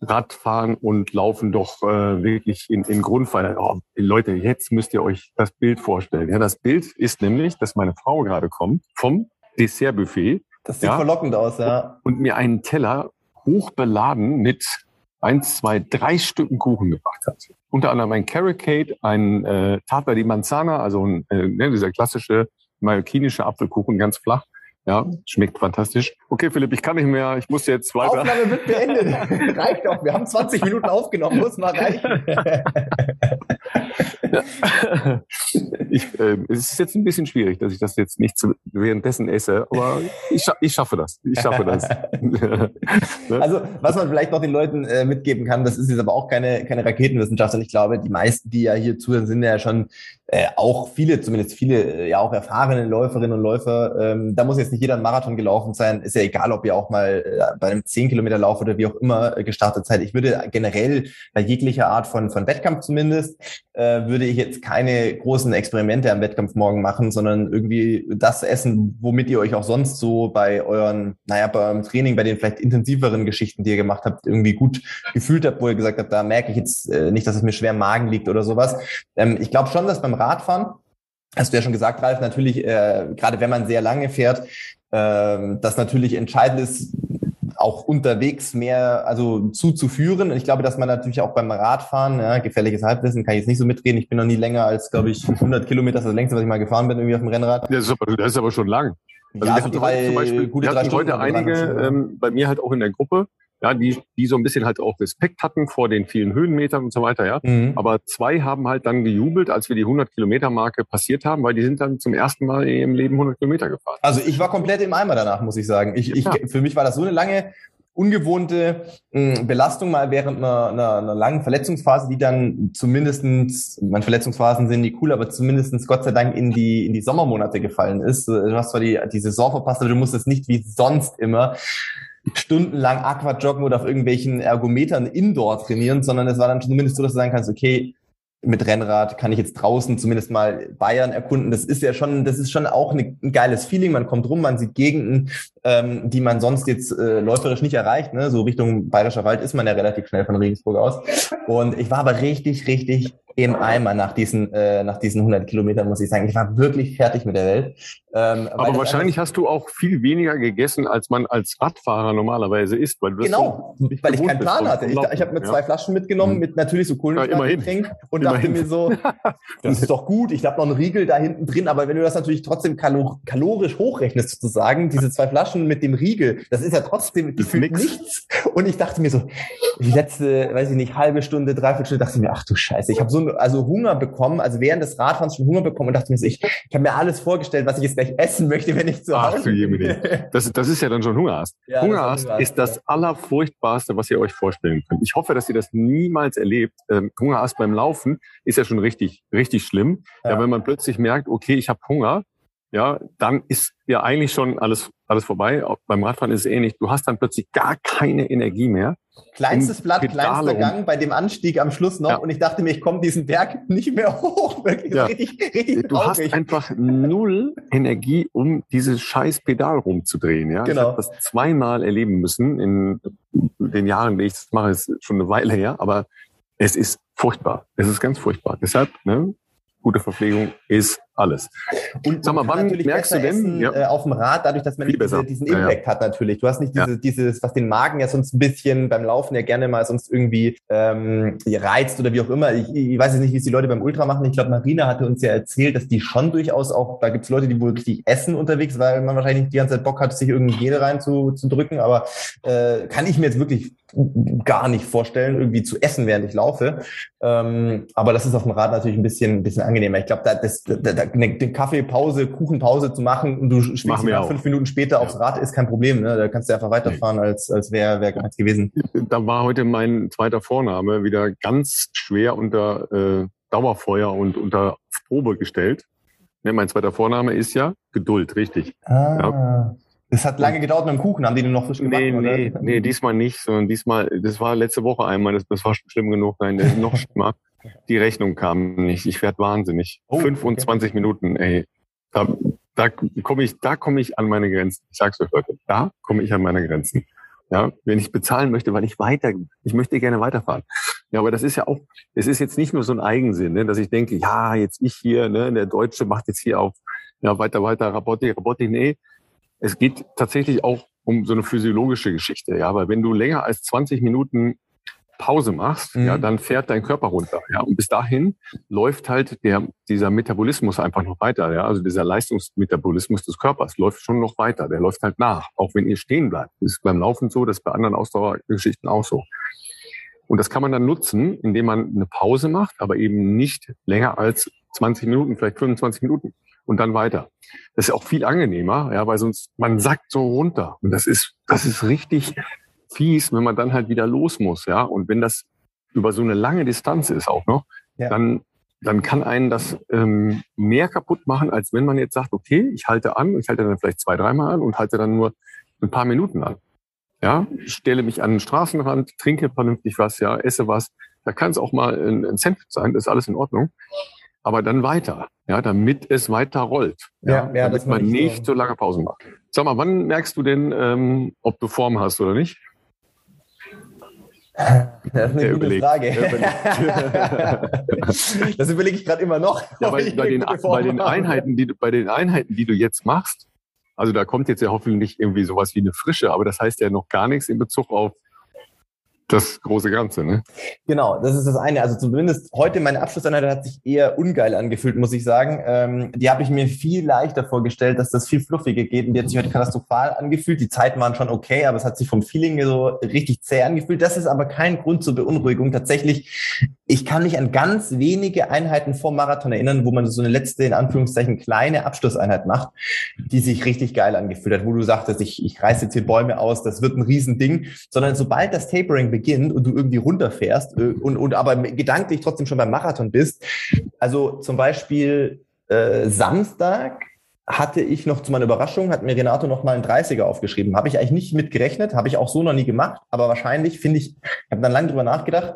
Radfahren und Laufen doch äh, wirklich in, in Grundfall. Oh, Leute, jetzt müsst ihr euch das Bild vorstellen. Ja, das Bild ist nämlich, dass meine Frau gerade kommt vom Dessertbuffet. Das sieht ja, verlockend aus, ja. Und mir einen Teller hochbeladen mit eins, zwei, drei Stücken Kuchen gebracht hat. Unter anderem ein Carrot Cake, ein äh, Tata di Manzana, also ein, äh, ne, dieser klassische mallorquinische Apfelkuchen, ganz flach. Ja, schmeckt fantastisch. Okay, Philipp, ich kann nicht mehr. Ich muss jetzt weiter. Aufnahme wird beendet. Reicht doch. Wir haben 20 Minuten aufgenommen. Muss mal reichen. ich, äh, es ist jetzt ein bisschen schwierig, dass ich das jetzt nicht zu, währenddessen esse, aber ich, ich schaffe das. Ich schaffe das. also, was man vielleicht noch den Leuten äh, mitgeben kann, das ist jetzt aber auch keine, keine Raketenwissenschaft. Und ich glaube, die meisten, die ja hier zuhören, sind ja schon äh, auch viele, zumindest viele, äh, ja auch erfahrene Läuferinnen und Läufer. Ähm, da muss jetzt nicht jeder einen Marathon gelaufen sein. Ist ja egal, ob ihr auch mal äh, bei einem 10 Kilometer Lauf oder wie auch immer äh, gestartet seid. Ich würde generell bei jeglicher Art von, von Wettkampf zumindest, äh, würde ich jetzt keine großen Experimente am Wettkampf morgen machen, sondern irgendwie das essen, womit ihr euch auch sonst so bei euren, naja, bei eurem Training, bei den vielleicht intensiveren Geschichten, die ihr gemacht habt, irgendwie gut gefühlt habt, wo ihr gesagt habt, da merke ich jetzt äh, nicht, dass es mir schwer im Magen liegt oder sowas. Ähm, ich glaube schon, dass beim Radfahren, hast du ja schon gesagt, Ralf, natürlich, äh, gerade wenn man sehr lange fährt, äh, das natürlich entscheidend ist, auch unterwegs mehr also zuzuführen. Und ich glaube, dass man natürlich auch beim Radfahren, ja, gefährliches Halbwissen, kann ich jetzt nicht so mitreden. Ich bin noch nie länger als, glaube ich, 100 Kilometer, das ist das längste, was ich mal gefahren bin, irgendwie auf dem Rennrad. Das ist aber, das ist aber schon lang. Also ja, wir hatten drei, zum Beispiel, gute wir hatten heute einige, ähm, bei mir halt auch in der Gruppe, ja, die, die so ein bisschen halt auch Respekt hatten vor den vielen Höhenmetern und so weiter, ja. Mhm. Aber zwei haben halt dann gejubelt, als wir die 100 Kilometer Marke passiert haben, weil die sind dann zum ersten Mal in ihrem Leben 100 Kilometer gefahren. Also ich war komplett im Eimer danach, muss ich sagen. Ich, ja. ich, für mich war das so eine lange ungewohnte mh, hm, Belastung mal während einer, einer, einer langen Verletzungsphase, die dann zumindestens, meine Verletzungsphasen sind nie cool, aber zumindestens Gott sei Dank in die, in die Sommermonate gefallen ist. Du hast zwar die, die Saison verpasst, aber du musstest nicht wie sonst immer stundenlang Aquajoggen oder auf irgendwelchen Ergometern indoor trainieren, sondern es war dann zumindest so, dass du sagen kannst, okay, mit Rennrad kann ich jetzt draußen zumindest mal Bayern erkunden. Das ist ja schon, das ist schon auch ein geiles Feeling. Man kommt rum, man sieht Gegenden, ähm, die man sonst jetzt äh, läuferisch nicht erreicht. Ne? So Richtung Bayerischer Wald ist man ja relativ schnell von Regensburg aus. Und ich war aber richtig, richtig im Eimer nach diesen, äh, nach diesen 100 Kilometern, muss ich sagen. Ich war wirklich fertig mit der Welt. Ähm, Aber wahrscheinlich hast du auch viel weniger gegessen, als man als Radfahrer normalerweise isst. Weil du genau, weil ich keinen Plan hatte. Ich, ich habe mir zwei Flaschen mitgenommen, mhm. mit natürlich so Kohlenhydratgetränk ja, und immerhin. dachte mir so, das ist doch gut, ich habe noch einen Riegel da hinten drin. Aber wenn du das natürlich trotzdem kalor kalorisch hochrechnest sozusagen, diese zwei Flaschen mit dem Riegel, das ist ja trotzdem gefühlt nichts. Und ich dachte mir so, die letzte, weiß ich nicht, halbe Stunde, dreiviertel Stunde, dachte ich mir, ach du Scheiße, ich habe so also Hunger bekommen, also während des Radfahrens schon Hunger bekommen und dachte mir so, ich, ich habe mir alles vorgestellt, was ich jetzt gleich essen möchte, wenn ich zu Hause Ach, bin. Das, das ist ja dann schon Hungerast. Ja, Hungerast ist, ist das Allerfurchtbarste, was ihr euch vorstellen könnt. Ich hoffe, dass ihr das niemals erlebt. Ähm, Hungerast beim Laufen ist ja schon richtig, richtig schlimm. Ja. ja wenn man plötzlich merkt, okay, ich habe Hunger, ja, dann ist ja eigentlich schon alles, alles vorbei. Auch beim Radfahren ist es ähnlich. Du hast dann plötzlich gar keine Energie mehr. Kleinstes Blatt, kleinster Gang bei dem Anstieg am Schluss noch. Ja. Und ich dachte mir, ich komme diesen Berg nicht mehr hoch. Wirklich ja. richtig, richtig Du traurig. hast einfach null Energie, um dieses scheiß Pedal rumzudrehen. Ja? Genau. Ich habe das zweimal erleben müssen in den Jahren, die ich das mache, ist schon eine Weile her. Aber es ist furchtbar. Es ist ganz furchtbar. Deshalb, ne, gute Verpflegung ist alles. Und Sag mal, wann merkst du denn? Essen, ja. äh, auf dem Rad, dadurch, dass man diese, diesen Impact ja, ja. hat natürlich. Du hast nicht diese, dieses, was den Magen ja sonst ein bisschen beim Laufen ja gerne mal sonst irgendwie ähm, reizt oder wie auch immer. Ich, ich weiß jetzt nicht, wie es die Leute beim Ultra machen. Ich glaube, Marina hatte uns ja erzählt, dass die schon durchaus auch, da gibt es Leute, die wohl richtig essen unterwegs, weil man wahrscheinlich nicht die ganze Zeit Bock hat, sich irgendwie Gel rein zu, zu drücken. Aber äh, kann ich mir jetzt wirklich gar nicht vorstellen, irgendwie zu essen, während ich laufe. Ähm, aber das ist auf dem Rad natürlich ein bisschen, ein bisschen angenehmer. Ich glaube, da, das, da, da, eine Kaffeepause, Kuchenpause zu machen und du schwingst fünf Minuten später ja. aufs Rad ist kein Problem. Ne? Da kannst du einfach weiterfahren, als, als wäre wär gar nichts gewesen. Da war heute mein zweiter Vorname wieder ganz schwer unter äh, Dauerfeuer und unter Probe gestellt. Ne, mein zweiter Vorname ist ja Geduld, richtig. Ah. Ja. Es hat lange gedauert mit dem Kuchen, haben die den noch frisch gemacht? Nee, oder? nee, nee, diesmal nicht, sondern diesmal, das war letzte Woche einmal, das, das war schon schlimm genug, nein, das noch schlimmer. Die Rechnung kam nicht, ich werde wahnsinnig. Oh, 25 okay. Minuten, ey. Da, da komme ich, da komme ich an meine Grenzen. Ich sag's euch Leute, da komme ich an meine Grenzen. Ja, wenn ich bezahlen möchte, weil ich weiter, ich möchte gerne weiterfahren. Ja, aber das ist ja auch, es ist jetzt nicht nur so ein Eigensinn, ne, dass ich denke, ja, jetzt ich hier, ne, der Deutsche macht jetzt hier auf, ja, weiter, weiter, Rabotti, Rabotti, nee, es geht tatsächlich auch um so eine physiologische Geschichte, ja, weil wenn du länger als 20 Minuten Pause machst, mhm. ja, dann fährt dein Körper runter, ja, und bis dahin läuft halt der dieser Metabolismus einfach noch weiter, ja, also dieser Leistungsmetabolismus des Körpers läuft schon noch weiter, der läuft halt nach, auch wenn ihr stehen bleibt. Das ist beim Laufen so, das ist bei anderen Ausdauergeschichten auch so. Und das kann man dann nutzen, indem man eine Pause macht, aber eben nicht länger als 20 Minuten, vielleicht 25 Minuten und dann weiter. Das ist auch viel angenehmer, ja, weil sonst man sackt so runter und das ist das ist richtig fies, wenn man dann halt wieder los muss, ja. Und wenn das über so eine lange Distanz ist auch noch, ja. dann dann kann einen das ähm, mehr kaputt machen, als wenn man jetzt sagt, okay, ich halte an, ich halte dann vielleicht zwei, dreimal an und halte dann nur ein paar Minuten an. Ja, ich stelle mich an den Straßenrand, trinke vernünftig was, ja, esse was. Da kann es auch mal ein, ein Sandwich sein, das ist alles in Ordnung aber dann weiter, ja, damit es weiter rollt. Ja, ja, ja damit man nicht so lange Pausen macht. Sag mal, wann merkst du denn, ähm, ob du Form hast oder nicht? Das ist eine Der gute überlegt. Frage. das überlege ich gerade immer noch. Ja, bei, bei, den, bei, den Einheiten, die, bei den Einheiten, die du jetzt machst, also da kommt jetzt ja hoffentlich irgendwie sowas wie eine Frische, aber das heißt ja noch gar nichts in Bezug auf das große Ganze, ne? Genau, das ist das eine. Also zumindest heute meine Abschlusseinheit hat sich eher ungeil angefühlt, muss ich sagen. Ähm, die habe ich mir viel leichter vorgestellt, dass das viel fluffiger geht und die hat sich heute katastrophal angefühlt. Die Zeiten waren schon okay, aber es hat sich vom Feeling so richtig zäh angefühlt. Das ist aber kein Grund zur Beunruhigung. Tatsächlich, ich kann mich an ganz wenige Einheiten vor Marathon erinnern, wo man so eine letzte, in Anführungszeichen, kleine Abschlusseinheit macht, die sich richtig geil angefühlt hat, wo du sagtest, ich, ich reiße jetzt hier Bäume aus, das wird ein Riesending, sondern sobald das Tapering beginnt, beginnt und du irgendwie runterfährst äh, und, und aber gedanklich trotzdem schon beim Marathon bist. Also zum Beispiel äh, Samstag hatte ich noch zu meiner Überraschung, hat mir Renato noch mal einen 30er aufgeschrieben. Habe ich eigentlich nicht mit gerechnet, habe ich auch so noch nie gemacht, aber wahrscheinlich finde ich, ich habe dann lange drüber nachgedacht,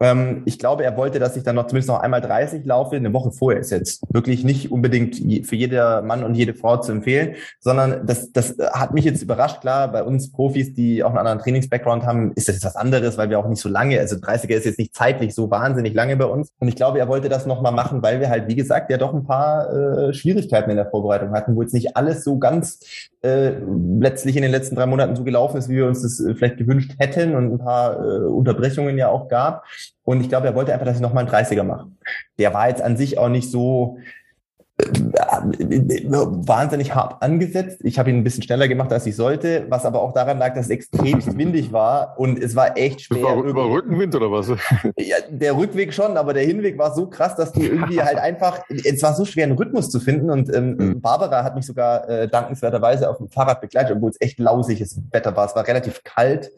ähm, ich glaube, er wollte, dass ich dann noch zumindest noch einmal 30 laufe. Eine Woche vorher ist jetzt wirklich nicht unbedingt für jeder Mann und jede Frau zu empfehlen, sondern das, das hat mich jetzt überrascht. Klar, bei uns Profis, die auch einen anderen Trainings-Background haben, ist das jetzt was anderes, weil wir auch nicht so lange, also 30er ist jetzt nicht zeitlich so wahnsinnig lange bei uns. Und ich glaube, er wollte das nochmal machen, weil wir halt, wie gesagt, ja doch ein paar äh, Schwierigkeiten in der Vorbereitung hatten, wo jetzt nicht alles so ganz äh, letztlich in den letzten drei Monaten so gelaufen ist, wie wir uns das äh, vielleicht gewünscht hätten und ein paar äh, Unterbrechungen ja auch gab. Und ich glaube, er wollte einfach, dass ich nochmal einen 30er mache. Der war jetzt an sich auch nicht so wahnsinnig hart angesetzt. Ich habe ihn ein bisschen schneller gemacht, als ich sollte, was aber auch daran lag, dass es extrem windig war und es war echt schwer. War über Rückenwind oder was? Ja, der Rückweg schon, aber der Hinweg war so krass, dass du irgendwie halt einfach, es war so schwer, einen Rhythmus zu finden und ähm, mhm. Barbara hat mich sogar äh, dankenswerterweise auf dem Fahrrad begleitet, obwohl es echt lausiges Wetter war. Es war relativ kalt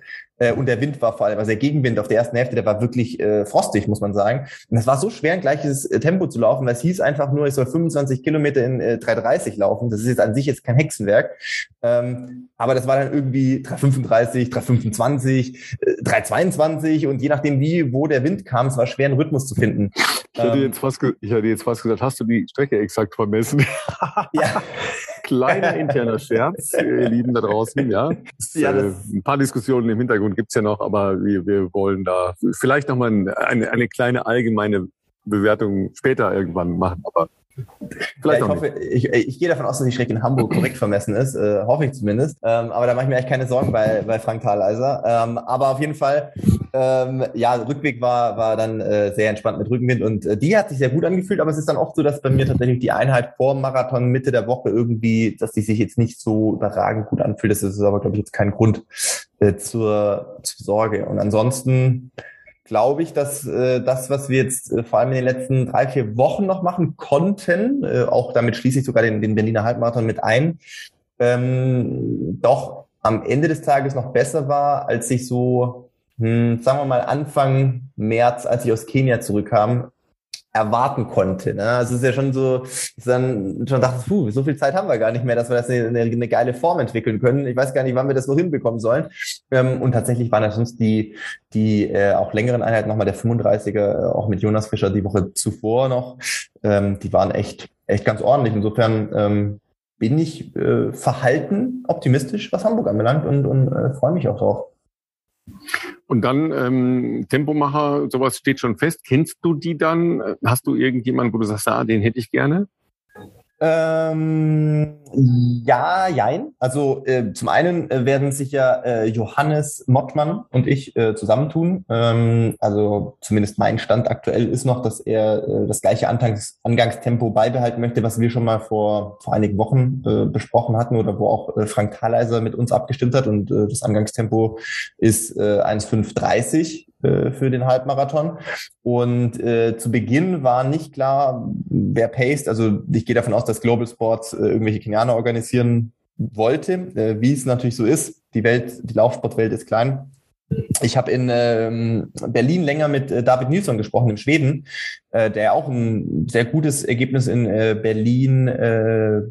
äh, und der Wind war vor allem, also der Gegenwind auf der ersten Hälfte, der war wirklich äh, frostig, muss man sagen. Und es war so schwer, ein gleiches äh, Tempo zu laufen, weil es hieß einfach nur, ich soll 25 Kilometer in äh, 3,30 laufen. Das ist jetzt an sich jetzt kein Hexenwerk. Ähm, aber das war dann irgendwie 3,35, 3,25, äh, 3,22 und je nachdem, wie, wo der Wind kam, es war schwer, einen Rhythmus zu finden. Ich hätte, ähm, jetzt fast, ich hätte jetzt fast gesagt, hast du die Strecke exakt vermessen? ja. Kleiner interner Scherz, ihr Lieben da draußen, ja. Das, ja äh, ein paar Diskussionen im Hintergrund gibt's ja noch, aber wir, wir wollen da vielleicht nochmal eine, eine kleine allgemeine Bewertung später irgendwann machen. Aber Vielleicht ja, ich, hoffe, ich, ich, gehe davon aus, dass die Strecke in Hamburg korrekt vermessen ist, äh, hoffe ich zumindest. Ähm, aber da mache ich mir echt keine Sorgen bei, bei Frank Thaleiser. Ähm, aber auf jeden Fall, ähm, ja, Rückweg war, war dann äh, sehr entspannt mit Rückenwind und äh, die hat sich sehr gut angefühlt, aber es ist dann oft so, dass bei mir tatsächlich die Einheit vor Marathon Mitte der Woche irgendwie, dass die sich jetzt nicht so überragend gut anfühlt. Das ist aber, glaube ich, jetzt kein Grund äh, zur, zur Sorge. Und ansonsten glaube ich, dass äh, das, was wir jetzt äh, vor allem in den letzten drei, vier Wochen noch machen konnten, äh, auch damit schließe ich sogar den, den Berliner Halbmarathon mit ein, ähm, doch am Ende des Tages noch besser war, als ich so, hm, sagen wir mal Anfang März, als ich aus Kenia zurückkam, erwarten konnte. Ne? Also es ist ja schon so, dass dann schon dachte, puh, so viel Zeit haben wir gar nicht mehr, dass wir das eine, eine, eine geile Form entwickeln können. Ich weiß gar nicht, wann wir das noch hinbekommen sollen. Ähm, und tatsächlich waren das sonst die, die äh, auch längeren Einheiten, nochmal der 35er, äh, auch mit Jonas Fischer die Woche zuvor noch, ähm, die waren echt, echt ganz ordentlich. Insofern ähm, bin ich äh, verhalten optimistisch, was Hamburg anbelangt und, und äh, freue mich auch drauf. Und dann ähm, Tempomacher, sowas steht schon fest. Kennst du die dann? Hast du irgendjemanden, wo du sagst, ah, den hätte ich gerne? Ähm, ja, jein. Also äh, zum einen äh, werden sich ja äh, Johannes Mottmann und ich äh, zusammentun. Ähm, also zumindest mein Stand aktuell ist noch, dass er äh, das gleiche Angangs Angangstempo beibehalten möchte, was wir schon mal vor, vor einigen Wochen äh, besprochen hatten oder wo auch äh, Frank Thaleiser mit uns abgestimmt hat. Und äh, das Angangstempo ist äh, 1,530 äh, für den Halbmarathon. Und äh, zu Beginn war nicht klar, wer paced. Also ich gehe davon aus, dass Global Sports äh, irgendwelche Kenianer organisieren wollte, äh, wie es natürlich so ist. Die Welt, die Laufsportwelt ist klein. Ich habe in ähm, Berlin länger mit äh, David Nilsson gesprochen, in Schweden, äh, der auch ein sehr gutes Ergebnis in äh, Berlin äh,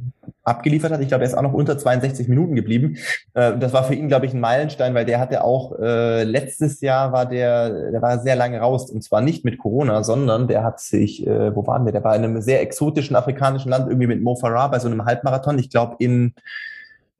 abgeliefert hat. Ich glaube, er ist auch noch unter 62 Minuten geblieben. Äh, das war für ihn, glaube ich, ein Meilenstein, weil der hatte auch äh, letztes Jahr war der, der war sehr lange raus und zwar nicht mit Corona, sondern der hat sich, äh, wo waren wir? Der war in einem sehr exotischen afrikanischen Land irgendwie mit Mo Farah bei so einem Halbmarathon. Ich glaube in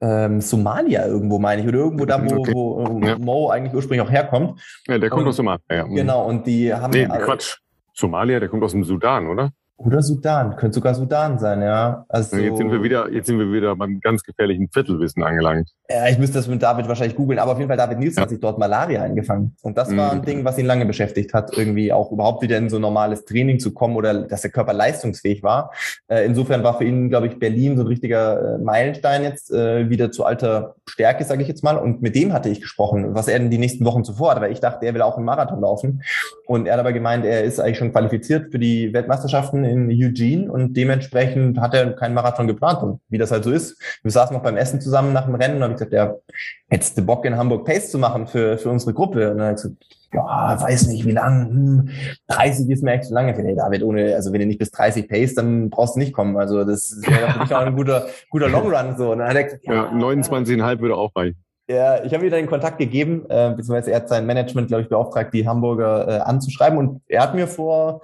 ähm, Somalia irgendwo, meine ich, oder irgendwo da, wo, okay. wo ja. Mo eigentlich ursprünglich auch herkommt. Ja, der kommt und, aus Somalia. Ja. Genau, und die haben. Nee, Quatsch. Somalia, der kommt aus dem Sudan, oder? Oder Sudan, könnte sogar Sudan sein, ja. Also jetzt sind wir wieder, jetzt sind wir wieder beim ganz gefährlichen Viertelwissen angelangt. Ja, ich müsste das mit David wahrscheinlich googeln, aber auf jeden Fall David Nielsen ja. hat sich dort Malaria eingefangen. Und das war ein mhm. Ding, was ihn lange beschäftigt hat, irgendwie auch überhaupt wieder in so normales Training zu kommen oder dass der Körper leistungsfähig war. Äh, insofern war für ihn, glaube ich, Berlin so ein richtiger äh, Meilenstein jetzt äh, wieder zu alter Stärke, sage ich jetzt mal. Und mit dem hatte ich gesprochen, was er in die nächsten Wochen zuvor hat, weil ich dachte, er will auch einen Marathon laufen. Und er hat aber gemeint, er ist eigentlich schon qualifiziert für die Weltmeisterschaften in Eugene und dementsprechend hat er keinen Marathon geplant. Und wie das halt so ist, wir saßen noch beim Essen zusammen nach dem Rennen und habe ich gesagt, ja, hättest du Bock in Hamburg Pace zu machen für, für unsere Gruppe? Und dann hat er gesagt, ja, weiß nicht, wie lang, hm, 30 ist mir echt zu lange. Nee, David, ohne, also wenn du nicht bis 30 pace, dann brauchst du nicht kommen. Also das wäre für mich auch ein guter, guter Long Run, so. Und dann hat er gesagt, ja, ja 29,5 würde auch reichen. Ja, ich habe ihm dann den Kontakt gegeben, äh, beziehungsweise er hat sein Management, glaube ich, beauftragt, die Hamburger äh, anzuschreiben. Und er hat mir vor,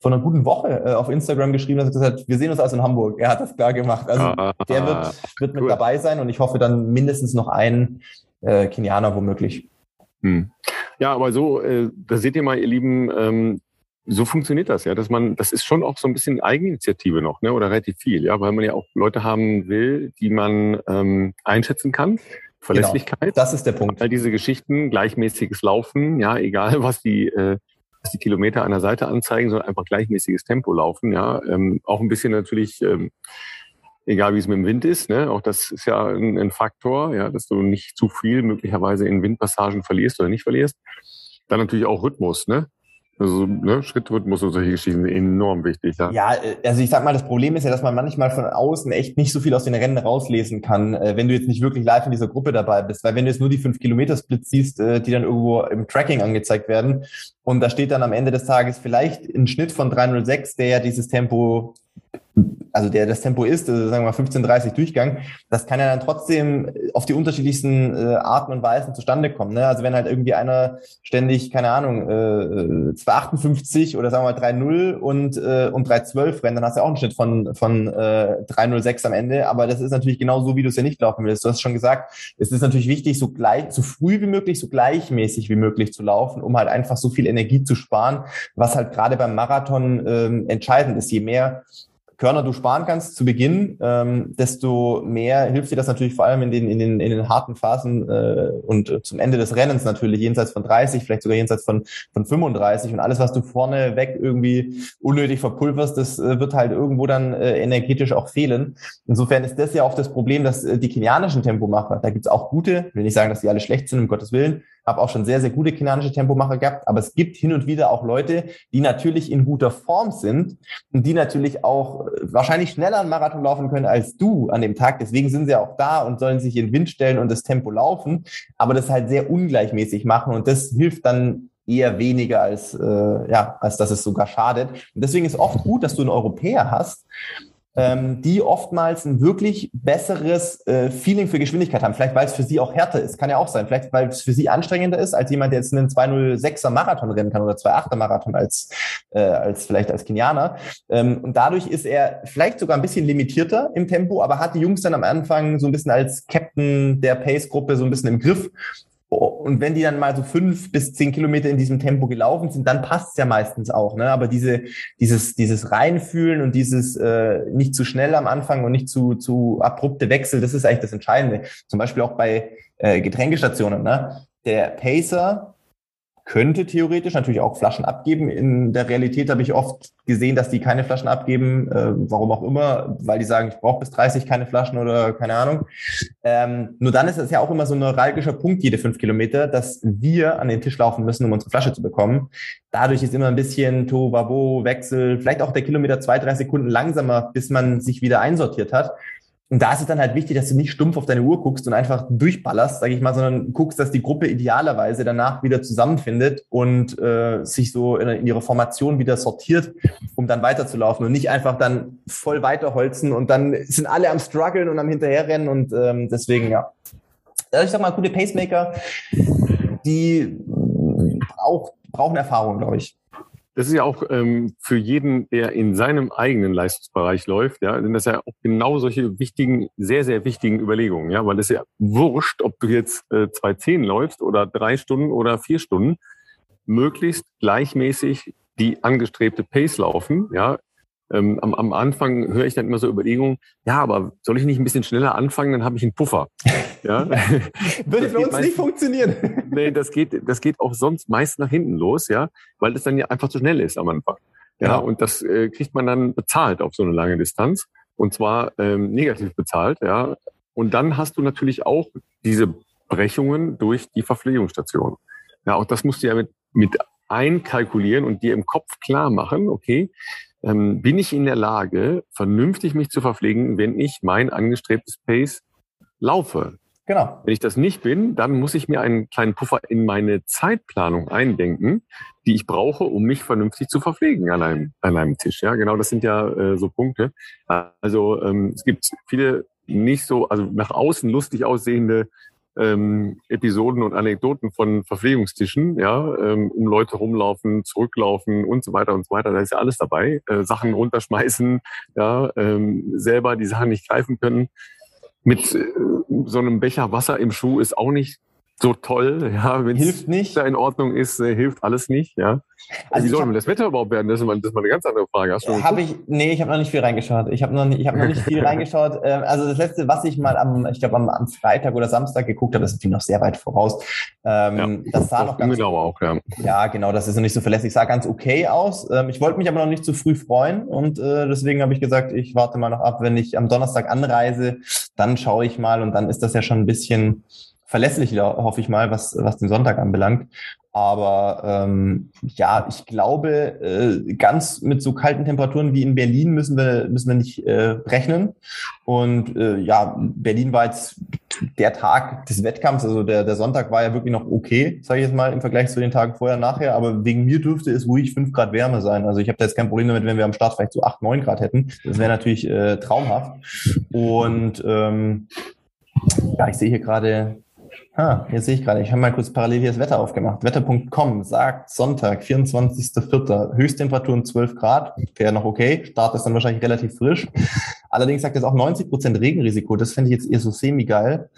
vor einer guten Woche äh, auf Instagram geschrieben, dass er gesagt hat, wir sehen uns also in Hamburg. Er hat das klar gemacht. Also ah, der wird, wird cool. mit dabei sein und ich hoffe dann mindestens noch einen äh, Kenianer womöglich. Hm. Ja, aber so, äh, da seht ihr mal, ihr Lieben, ähm, so funktioniert das ja, dass man, das ist schon auch so ein bisschen Eigeninitiative noch, ne, oder relativ viel, ja, weil man ja auch Leute haben will, die man ähm, einschätzen kann Verlässlichkeit. Genau, das ist der Punkt. All diese Geschichten, gleichmäßiges Laufen, ja, egal was die, äh, die Kilometer an der Seite anzeigen, sondern einfach gleichmäßiges Tempo laufen, ja. Ähm, auch ein bisschen natürlich, ähm, egal wie es mit dem Wind ist, ne, auch das ist ja ein, ein Faktor, ja, dass du nicht zu viel möglicherweise in Windpassagen verlierst oder nicht verlierst. Dann natürlich auch Rhythmus, ne? Also ne, Schrittrhythmus und solche Geschichten sind enorm wichtig. Ja. ja, also ich sag mal, das Problem ist ja, dass man manchmal von außen echt nicht so viel aus den Rennen rauslesen kann, äh, wenn du jetzt nicht wirklich live in dieser Gruppe dabei bist. Weil wenn du jetzt nur die 5 Kilometer Splits siehst, äh, die dann irgendwo im Tracking angezeigt werden, und da steht dann am Ende des Tages vielleicht ein Schnitt von 306, der ja dieses Tempo also der das Tempo ist, also sagen wir mal 15:30 Durchgang, das kann ja dann trotzdem auf die unterschiedlichsten äh, Arten und Weisen zustande kommen. Ne? Also wenn halt irgendwie einer ständig, keine Ahnung, äh, 258 oder sagen wir mal 3:0 und äh, und 3:12 rennt, dann hast du auch einen Schnitt von von äh, 3:06 am Ende. Aber das ist natürlich genau so, wie du es ja nicht laufen willst. Du hast schon gesagt, es ist natürlich wichtig, so gleich, so früh wie möglich, so gleichmäßig wie möglich zu laufen, um halt einfach so viel Energie zu sparen, was halt gerade beim Marathon ähm, entscheidend ist. Je mehr Körner du sparen kannst zu Beginn, ähm, desto mehr hilft dir das natürlich vor allem in den, in den, in den harten Phasen äh, und äh, zum Ende des Rennens natürlich, jenseits von 30, vielleicht sogar jenseits von, von 35 und alles, was du vorne weg irgendwie unnötig verpulverst, das äh, wird halt irgendwo dann äh, energetisch auch fehlen. Insofern ist das ja auch das Problem, dass äh, die kenianischen Tempomacher, da gibt's auch gute, will nicht sagen, dass die alle schlecht sind, um Gottes Willen, habe auch schon sehr, sehr gute kenianische Tempomacher gehabt, aber es gibt hin und wieder auch Leute, die natürlich in guter Form sind und die natürlich auch äh, wahrscheinlich schneller einen Marathon laufen können als du an dem Tag. Deswegen sind sie auch da und sollen sich in den Wind stellen und das Tempo laufen, aber das halt sehr ungleichmäßig machen und das hilft dann eher weniger als äh, ja als dass es sogar schadet. Und deswegen ist oft gut, dass du einen Europäer hast, ähm, die oftmals ein wirklich besseres äh, Feeling für Geschwindigkeit haben. Vielleicht, weil es für sie auch härter ist. Kann ja auch sein. Vielleicht, weil es für sie anstrengender ist, als jemand, der jetzt einen 206er Marathon rennen kann oder 28er Marathon als, äh, als vielleicht als Kenianer. Ähm, und dadurch ist er vielleicht sogar ein bisschen limitierter im Tempo, aber hat die Jungs dann am Anfang so ein bisschen als Captain der Pace-Gruppe so ein bisschen im Griff und wenn die dann mal so fünf bis zehn Kilometer in diesem Tempo gelaufen sind, dann passt es ja meistens auch. Ne? Aber diese, dieses, dieses Reinfühlen und dieses äh, nicht zu schnell am Anfang und nicht zu, zu abrupte Wechsel, das ist eigentlich das Entscheidende. Zum Beispiel auch bei äh, Getränkestationen. Ne? Der Pacer könnte theoretisch natürlich auch Flaschen abgeben. In der Realität habe ich oft gesehen, dass die keine Flaschen abgeben, äh, warum auch immer, weil die sagen, ich brauche bis 30 keine Flaschen oder keine Ahnung. Ähm, nur dann ist es ja auch immer so ein neuralgischer Punkt jede fünf Kilometer, dass wir an den Tisch laufen müssen, um unsere Flasche zu bekommen. Dadurch ist immer ein bisschen Tovabo, Wechsel, vielleicht auch der Kilometer zwei, drei Sekunden langsamer, bis man sich wieder einsortiert hat. Und da ist es dann halt wichtig, dass du nicht stumpf auf deine Uhr guckst und einfach durchballerst, sage ich mal, sondern guckst, dass die Gruppe idealerweise danach wieder zusammenfindet und äh, sich so in, in ihre Formation wieder sortiert, um dann weiterzulaufen und nicht einfach dann voll weiterholzen und dann sind alle am struggeln und am hinterherrennen und ähm, deswegen ja. Also ich sag mal, gute Pacemaker, die brauch, brauchen Erfahrung, glaube ich das ist ja auch ähm, für jeden, der in seinem eigenen Leistungsbereich läuft, ja, sind das ja auch genau solche wichtigen, sehr, sehr wichtigen Überlegungen, ja, weil es ja wurscht, ob du jetzt äh, zwei Zehn läufst oder drei Stunden oder vier Stunden, möglichst gleichmäßig die angestrebte Pace laufen, ja, ähm, am, am Anfang höre ich dann immer so Überlegungen, ja, aber soll ich nicht ein bisschen schneller anfangen, dann habe ich einen Puffer. Ja? Würde für uns meist, nicht funktionieren. nee, das geht, das geht auch sonst meist nach hinten los, ja, weil es dann ja einfach zu schnell ist am Anfang. Ja, ja. und das äh, kriegt man dann bezahlt auf so eine lange Distanz und zwar ähm, negativ bezahlt, ja. Und dann hast du natürlich auch diese Brechungen durch die Verpflegungsstation. Ja, auch das musst du ja mit, mit einkalkulieren und dir im Kopf klar machen, okay, ähm, bin ich in der Lage, vernünftig mich zu verpflegen, wenn ich mein angestrebtes Pace laufe. Genau. Wenn ich das nicht bin, dann muss ich mir einen kleinen Puffer in meine Zeitplanung eindenken, die ich brauche, um mich vernünftig zu verpflegen an einem, an einem Tisch. Ja, genau, das sind ja äh, so Punkte. Also ähm, es gibt viele nicht so, also nach außen lustig aussehende ähm, Episoden und Anekdoten von Verpflegungstischen, ja, ähm, um Leute rumlaufen, zurücklaufen und so weiter und so weiter. Da ist ja alles dabei. Äh, Sachen runterschmeißen, ja, ähm, selber die Sachen nicht greifen können. Mit äh, so einem Becher Wasser im Schuh ist auch nicht so toll, ja, wenn es da in Ordnung ist, äh, hilft alles nicht, ja. Also wie soll denn das Wetter überhaupt werden? Das ist mal, das ist mal eine ganz andere Frage. Hast du habe ich, nee, ich habe noch nicht viel reingeschaut. Ich habe noch nicht, ich habe noch nicht viel reingeschaut. Ähm, also das letzte, was ich mal am, ich glaube am, am Freitag oder Samstag geguckt habe, das ist natürlich noch sehr weit voraus. Ähm, ja, das sah noch ganz genau auch, ja. Ja, genau, das ist noch nicht so verlässlich. Sah ganz okay aus. Ähm, ich wollte mich aber noch nicht zu früh freuen und äh, deswegen habe ich gesagt, ich warte mal noch ab, wenn ich am Donnerstag anreise, dann schaue ich mal und dann ist das ja schon ein bisschen verlässlicher, hoffe ich mal, was, was den Sonntag anbelangt. Aber ähm, ja, ich glaube, äh, ganz mit so kalten Temperaturen wie in Berlin müssen wir, müssen wir nicht äh, rechnen. Und äh, ja, Berlin war jetzt der Tag des Wettkampfs, also der, der Sonntag war ja wirklich noch okay, sage ich jetzt mal, im Vergleich zu den Tagen vorher nachher. Aber wegen mir dürfte es ruhig fünf Grad Wärme sein. Also ich habe da jetzt kein Problem damit, wenn wir am Start vielleicht so acht, neun Grad hätten. Das wäre natürlich äh, traumhaft. Und ähm, ja, ich sehe hier gerade Ah, jetzt sehe ich gerade, ich habe mal kurz parallel hier das Wetter aufgemacht. Wetter.com sagt Sonntag, 24.04. Höchsttemperaturen 12 Grad, wäre noch okay. Start ist dann wahrscheinlich relativ frisch. allerdings sagt er auch 90 Prozent Regenrisiko. Das fände ich jetzt eher so semi-geil.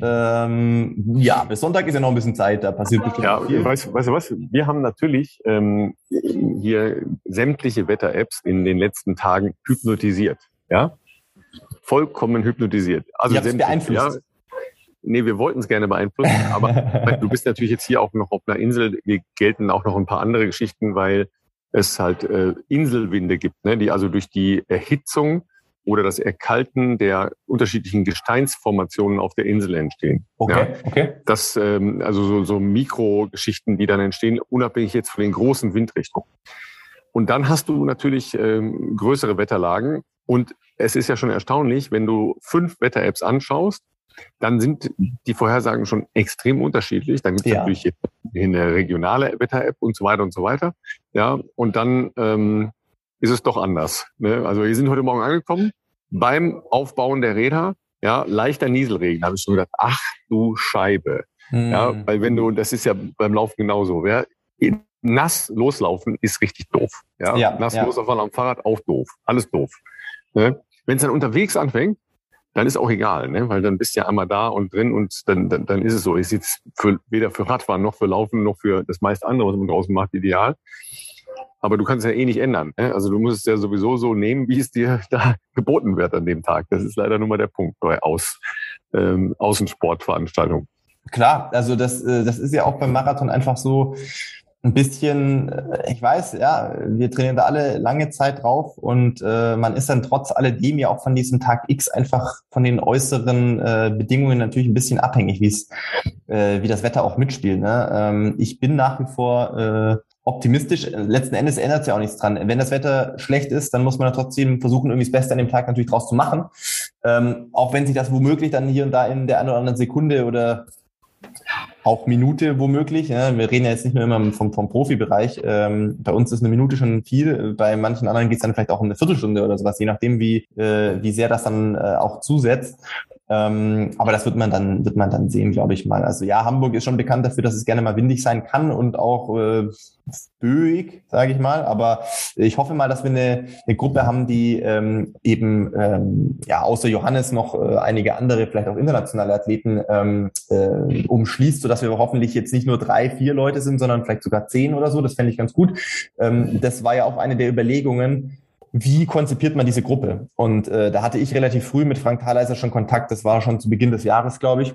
Ähm, ja, bis Sonntag ist ja noch ein bisschen Zeit, da passiert bestimmt ja, viel. Weißt, weißt du was? Wir haben natürlich ähm, hier sämtliche Wetter-Apps in den letzten Tagen hypnotisiert. Ja? Vollkommen hypnotisiert. Also beeinflusst. Ja, Nee, wir wollten es gerne beeinflussen, aber du bist natürlich jetzt hier auch noch auf einer Insel. Wir gelten auch noch ein paar andere Geschichten, weil es halt äh, Inselwinde gibt, ne, die also durch die Erhitzung oder das Erkalten der unterschiedlichen Gesteinsformationen auf der Insel entstehen. Okay, ja? okay. Das, ähm, also so, so Mikrogeschichten, die dann entstehen, unabhängig jetzt von den großen Windrichtungen. Und dann hast du natürlich ähm, größere Wetterlagen. Und es ist ja schon erstaunlich, wenn du fünf Wetter-Apps anschaust, dann sind die Vorhersagen schon extrem unterschiedlich. Dann gibt es ja. natürlich eine regionale Wetter-App und so weiter und so weiter. Ja, und dann ähm, ist es doch anders. Ne? Also wir sind heute Morgen angekommen beim Aufbauen der Räder. Ja, leichter Nieselregen. Da habe ich schon gedacht, ach du Scheibe. Hm. Ja, weil wenn du, das ist ja beim Laufen genauso. Ja, nass loslaufen ist richtig doof. Ja, ja nass ja. loslaufen am Fahrrad auch doof. Alles doof. Ne? Wenn es dann unterwegs anfängt, dann ist auch egal, ne? weil dann bist du ja einmal da und drin und dann, dann, dann ist es so. Es für, weder für Radfahren noch für Laufen noch für das meiste andere, was man draußen macht, ideal. Aber du kannst es ja eh nicht ändern. Ne? Also du musst es ja sowieso so nehmen, wie es dir da geboten wird an dem Tag. Das ist leider nur mal der Punkt bei Aus, ähm, Außensportveranstaltungen. Klar, also das, äh, das ist ja auch beim Marathon einfach so, ein bisschen, äh, ich weiß, ja, wir trainieren da alle lange Zeit drauf und äh, man ist dann trotz alledem ja auch von diesem Tag X einfach von den äußeren äh, Bedingungen natürlich ein bisschen abhängig, wie es, äh, wie das Wetter auch mitspielt. Ne? Ähm, ich bin nach wie vor äh, optimistisch. Letzten Endes ändert sich ja auch nichts dran. Wenn das Wetter schlecht ist, dann muss man trotzdem versuchen, irgendwie das Beste an dem Tag natürlich draus zu machen. Ähm, auch wenn sich das womöglich dann hier und da in der einen oder anderen Sekunde oder auch Minute womöglich. Ja. Wir reden ja jetzt nicht nur immer vom, vom Profibereich. Ähm, bei uns ist eine Minute schon viel. Bei manchen anderen geht es dann vielleicht auch um eine Viertelstunde oder sowas, je nachdem, wie, äh, wie sehr das dann äh, auch zusetzt. Ähm, aber das wird man dann, wird man dann sehen, glaube ich mal. Also ja, Hamburg ist schon bekannt dafür, dass es gerne mal windig sein kann und auch äh, böig, sage ich mal. Aber ich hoffe mal, dass wir eine, eine Gruppe haben, die ähm, eben ähm, ja außer Johannes noch äh, einige andere, vielleicht auch internationale Athleten ähm, äh, umschließt, sodass wir hoffentlich jetzt nicht nur drei, vier Leute sind, sondern vielleicht sogar zehn oder so. Das fände ich ganz gut. Ähm, das war ja auch eine der Überlegungen wie konzipiert man diese Gruppe? Und äh, da hatte ich relativ früh mit Frank Thaleiser schon Kontakt, das war schon zu Beginn des Jahres, glaube ich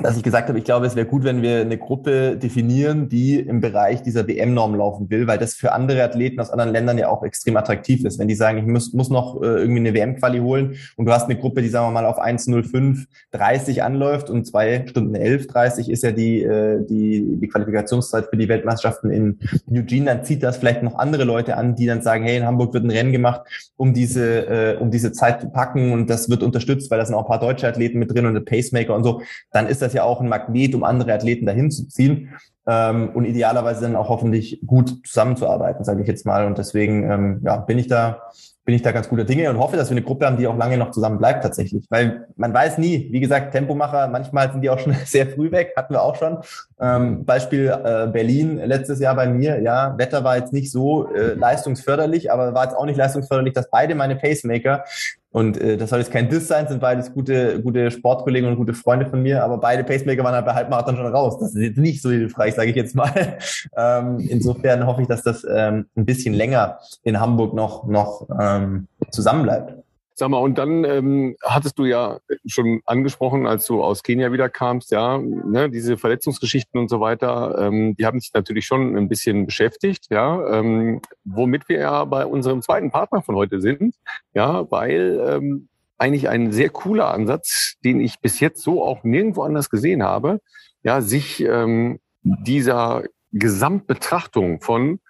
dass ich gesagt habe, ich glaube, es wäre gut, wenn wir eine Gruppe definieren, die im Bereich dieser WM-Norm laufen will, weil das für andere Athleten aus anderen Ländern ja auch extrem attraktiv ist. Wenn die sagen, ich muss, muss noch äh, irgendwie eine WM-Quali holen und du hast eine Gruppe, die sagen wir mal auf 1.05 30 anläuft und zwei Stunden 11 30 ist ja die, äh, die, die Qualifikationszeit für die Weltmeisterschaften in Eugene, dann zieht das vielleicht noch andere Leute an, die dann sagen, hey, in Hamburg wird ein Rennen gemacht, um diese, äh, um diese Zeit zu packen und das wird unterstützt, weil da sind auch ein paar deutsche Athleten mit drin und ein Pacemaker und so. Dann ist das ja auch ein Magnet, um andere Athleten dahin zu ziehen ähm, und idealerweise dann auch hoffentlich gut zusammenzuarbeiten, sage ich jetzt mal. Und deswegen ähm, ja, bin ich da bin ich da ganz guter Dinge und hoffe, dass wir eine Gruppe haben, die auch lange noch zusammen bleibt tatsächlich. Weil man weiß nie, wie gesagt, Tempomacher, manchmal sind die auch schon sehr früh weg, hatten wir auch schon. Ähm, Beispiel äh, Berlin letztes Jahr bei mir, ja, Wetter war jetzt nicht so äh, leistungsförderlich, aber war jetzt auch nicht leistungsförderlich, dass beide meine Pacemaker und äh, das soll jetzt kein Diss sein, sind beides gute, gute Sportkollegen und gute Freunde von mir, aber beide Pacemaker waren halt bei Halbmarathon schon raus. Das ist jetzt nicht so hilfreich, sage ich jetzt mal. ähm, insofern hoffe ich, dass das ähm, ein bisschen länger in Hamburg noch, noch ähm, zusammenbleibt. Sag mal, und dann ähm, hattest du ja schon angesprochen, als du aus Kenia wieder kamst, ja, ne, diese Verletzungsgeschichten und so weiter, ähm, die haben sich natürlich schon ein bisschen beschäftigt, ja, ähm, womit wir ja bei unserem zweiten Partner von heute sind, ja, weil ähm, eigentlich ein sehr cooler Ansatz, den ich bis jetzt so auch nirgendwo anders gesehen habe, ja, sich ähm, dieser Gesamtbetrachtung von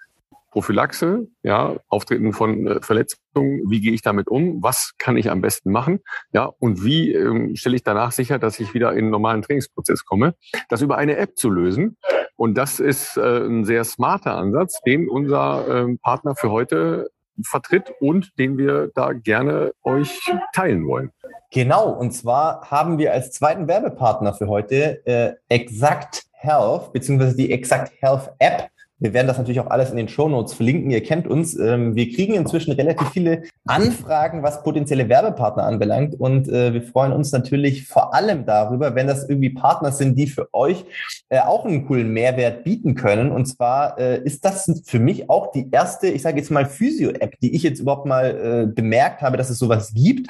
Prophylaxe, ja, Auftreten von äh, Verletzungen, wie gehe ich damit um, was kann ich am besten machen, ja, und wie ähm, stelle ich danach sicher, dass ich wieder in einen normalen Trainingsprozess komme, das über eine App zu lösen. Und das ist äh, ein sehr smarter Ansatz, den unser äh, Partner für heute vertritt und den wir da gerne euch teilen wollen. Genau, und zwar haben wir als zweiten Werbepartner für heute äh, Exact Health, beziehungsweise die Exact Health App Wir werden das natürlich auch alles in den Show Notes verlinken. Ihr kennt uns. Ähm, wir kriegen inzwischen relativ viele Anfragen, was potenzielle Werbepartner anbelangt. Und äh, wir freuen uns natürlich vor allem darüber, wenn das irgendwie Partner sind, die für euch äh, auch einen coolen Mehrwert bieten können. Und zwar äh, ist das für mich auch die erste, ich sage jetzt mal Physio-App, die ich jetzt überhaupt mal bemerkt habe, dass es sowas gibt.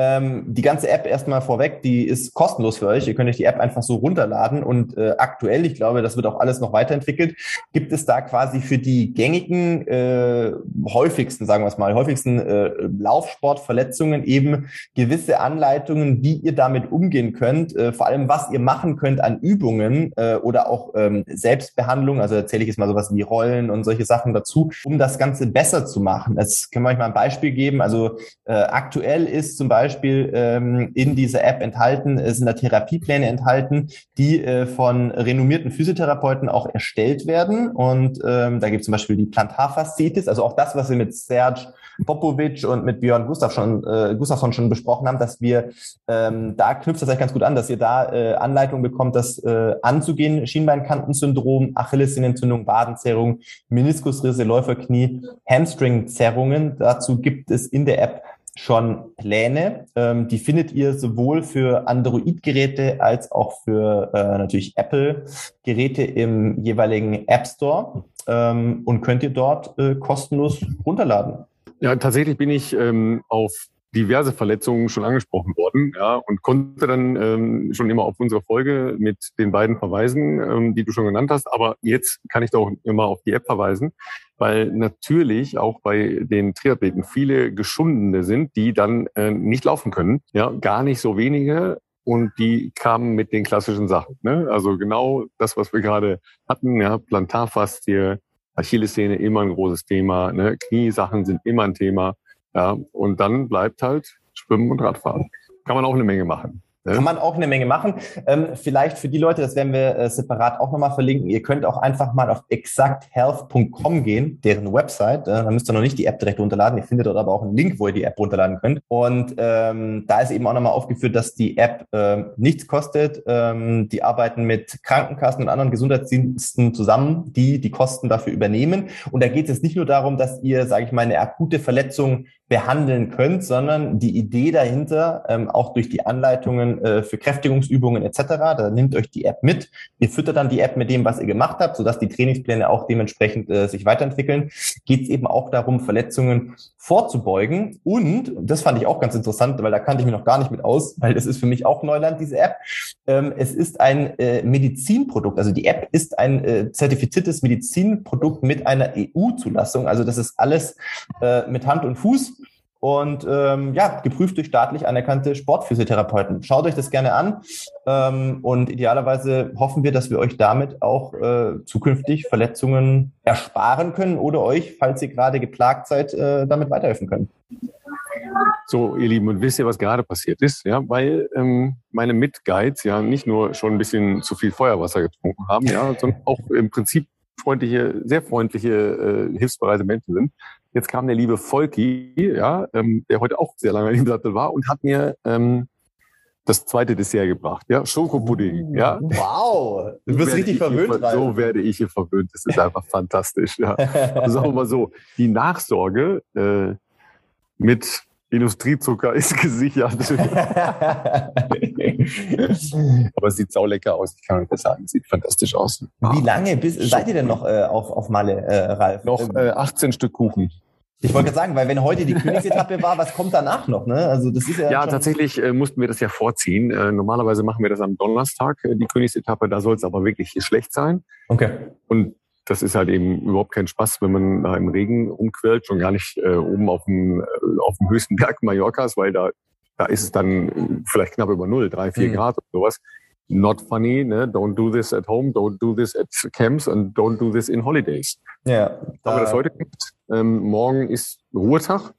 Ähm, die ganze App erstmal vorweg, die ist kostenlos für euch. Ihr könnt euch die App einfach so runterladen und äh, aktuell, ich glaube, das wird auch alles noch weiterentwickelt, gibt es da quasi für die gängigen, äh, häufigsten, sagen wir es mal, häufigsten äh, Laufsportverletzungen eben gewisse Anleitungen, wie ihr damit umgehen könnt, äh, vor allem was ihr machen könnt an Übungen äh, oder auch ähm, Selbstbehandlung, also erzähle ich jetzt mal sowas wie Rollen und solche Sachen dazu, um das Ganze besser zu machen. Das können wir euch mal ein Beispiel geben. Also äh, aktuell ist zum Beispiel Beispiel ähm, in dieser App enthalten, sind da Therapiepläne enthalten, die äh, von renommierten Physiotherapeuten auch erstellt werden. Und ähm, da gibt es zum Beispiel die Plantarfaszitis, also auch das, was wir mit Serge Popovic und mit Björn Gustaf schon, äh, Gustafsson schon besprochen haben, dass wir ähm, da knüpft das eigentlich ganz gut an, dass ihr da äh, Anleitung bekommt, das äh, anzugehen. Schienbeinkantensyndrom, Achillessehnenentzündung, Wadenzerrung, Meniskusrisse, Läuferknie, Hamstringzerrungen. Dazu gibt es in der App schon Pläne. Ähm, die findet ihr sowohl für Android-Geräte als auch für äh, natürlich Apple-Geräte im jeweiligen App Store ähm, und könnt ihr dort äh, kostenlos runterladen. Ja, tatsächlich bin ich ähm, auf diverse Verletzungen schon angesprochen worden, ja, und konnte dann ähm, schon immer auf unsere Folge mit den beiden verweisen, ähm, die du schon genannt hast. Aber jetzt kann ich doch immer auf die App verweisen, weil natürlich auch bei den Triathleten viele Geschundene sind, die dann äh, nicht laufen können. Ja, gar nicht so wenige. Und die kamen mit den klassischen Sachen. Ne? Also genau das, was wir gerade hatten, ja, Plantarfaszie, Achillessehne immer ein großes Thema, ne? Kniesachen sind immer ein Thema. Ja, und dann bleibt halt Schwimmen und Radfahren. Kann man auch eine Menge machen. Kann man auch eine Menge machen. Ähm, vielleicht für die Leute, das werden wir äh, separat auch nochmal verlinken. Ihr könnt auch einfach mal auf exacthealth.com gehen, deren Website. Äh, da müsst ihr noch nicht die App direkt runterladen. Ihr findet dort aber auch einen Link, wo ihr die App runterladen könnt. Und ähm, da ist eben auch nochmal aufgeführt, dass die App äh, nichts kostet. Ähm, die arbeiten mit Krankenkassen und anderen Gesundheitsdiensten zusammen, die die Kosten dafür übernehmen. Und da geht es nicht nur darum, dass ihr, sage ich mal, eine akute Verletzung behandeln könnt, sondern die Idee dahinter, ähm, auch durch die Anleitungen äh, für Kräftigungsübungen etc., da nimmt euch die App mit. Ihr füttert dann die App mit dem, was ihr gemacht habt, sodass die Trainingspläne auch dementsprechend äh, sich weiterentwickeln. Geht es eben auch darum, Verletzungen vorzubeugen. Und das fand ich auch ganz interessant, weil da kannte ich mich noch gar nicht mit aus, weil das ist für mich auch Neuland, diese App. Ähm, es ist ein äh, Medizinprodukt. Also die App ist ein äh, zertifiziertes Medizinprodukt mit einer EU-Zulassung. Also das ist alles äh, mit Hand und Fuß und ähm, ja, geprüft durch staatlich anerkannte Sportphysiotherapeuten. Schaut euch das gerne an ähm, und idealerweise hoffen wir, dass wir euch damit auch äh, zukünftig Verletzungen ersparen können oder euch, falls ihr gerade geplagt seid, äh, damit weiterhelfen können. So, ihr Lieben, und wisst ihr, was gerade passiert ist? Ja, weil ähm, meine Mitguides ja nicht nur schon ein bisschen zu viel Feuerwasser getrunken haben, ja, sondern auch im Prinzip freundliche, sehr freundliche, äh, hilfsbereite Menschen sind. Jetzt kam der liebe Volki, ja, ähm, der heute auch sehr lange im Sattel war und hat mir ähm, das zweite Dessert gebracht, ja, Schokopudding, ja. Wow, du bist richtig verwöhnt. Hier, so werde ich hier verwöhnt. Das ist einfach fantastisch. Ja. Also sagen wir mal so, die Nachsorge äh, mit Industriezucker ist gesichert. Aber es sieht saulecker aus, ich kann euch das sagen. Sieht fantastisch aus. Wie lange bis, seid ihr denn noch äh, auf, auf Malle, äh, Ralf? Noch äh, 18 Stück Kuchen. Ich wollte gerade sagen, weil wenn heute die Königsetappe war, was kommt danach noch? Ne? Also das ist ja. Ja, tatsächlich äh, mussten wir das ja vorziehen. Äh, normalerweise machen wir das am Donnerstag, äh, die Königsetappe. Da soll es aber wirklich schlecht sein. Okay. Und das ist halt eben überhaupt kein Spaß, wenn man da im Regen umquält, schon gar nicht äh, oben auf dem, äh, auf dem höchsten Berg Mallorcas, weil da, da ist es dann vielleicht knapp über null, drei, vier mhm. Grad oder sowas. Not funny, ne? Don't do this at home, don't do this at camps and don't do this in holidays. Ja. Da Aber das heute gibt. Ähm, morgen ist Ruhetag.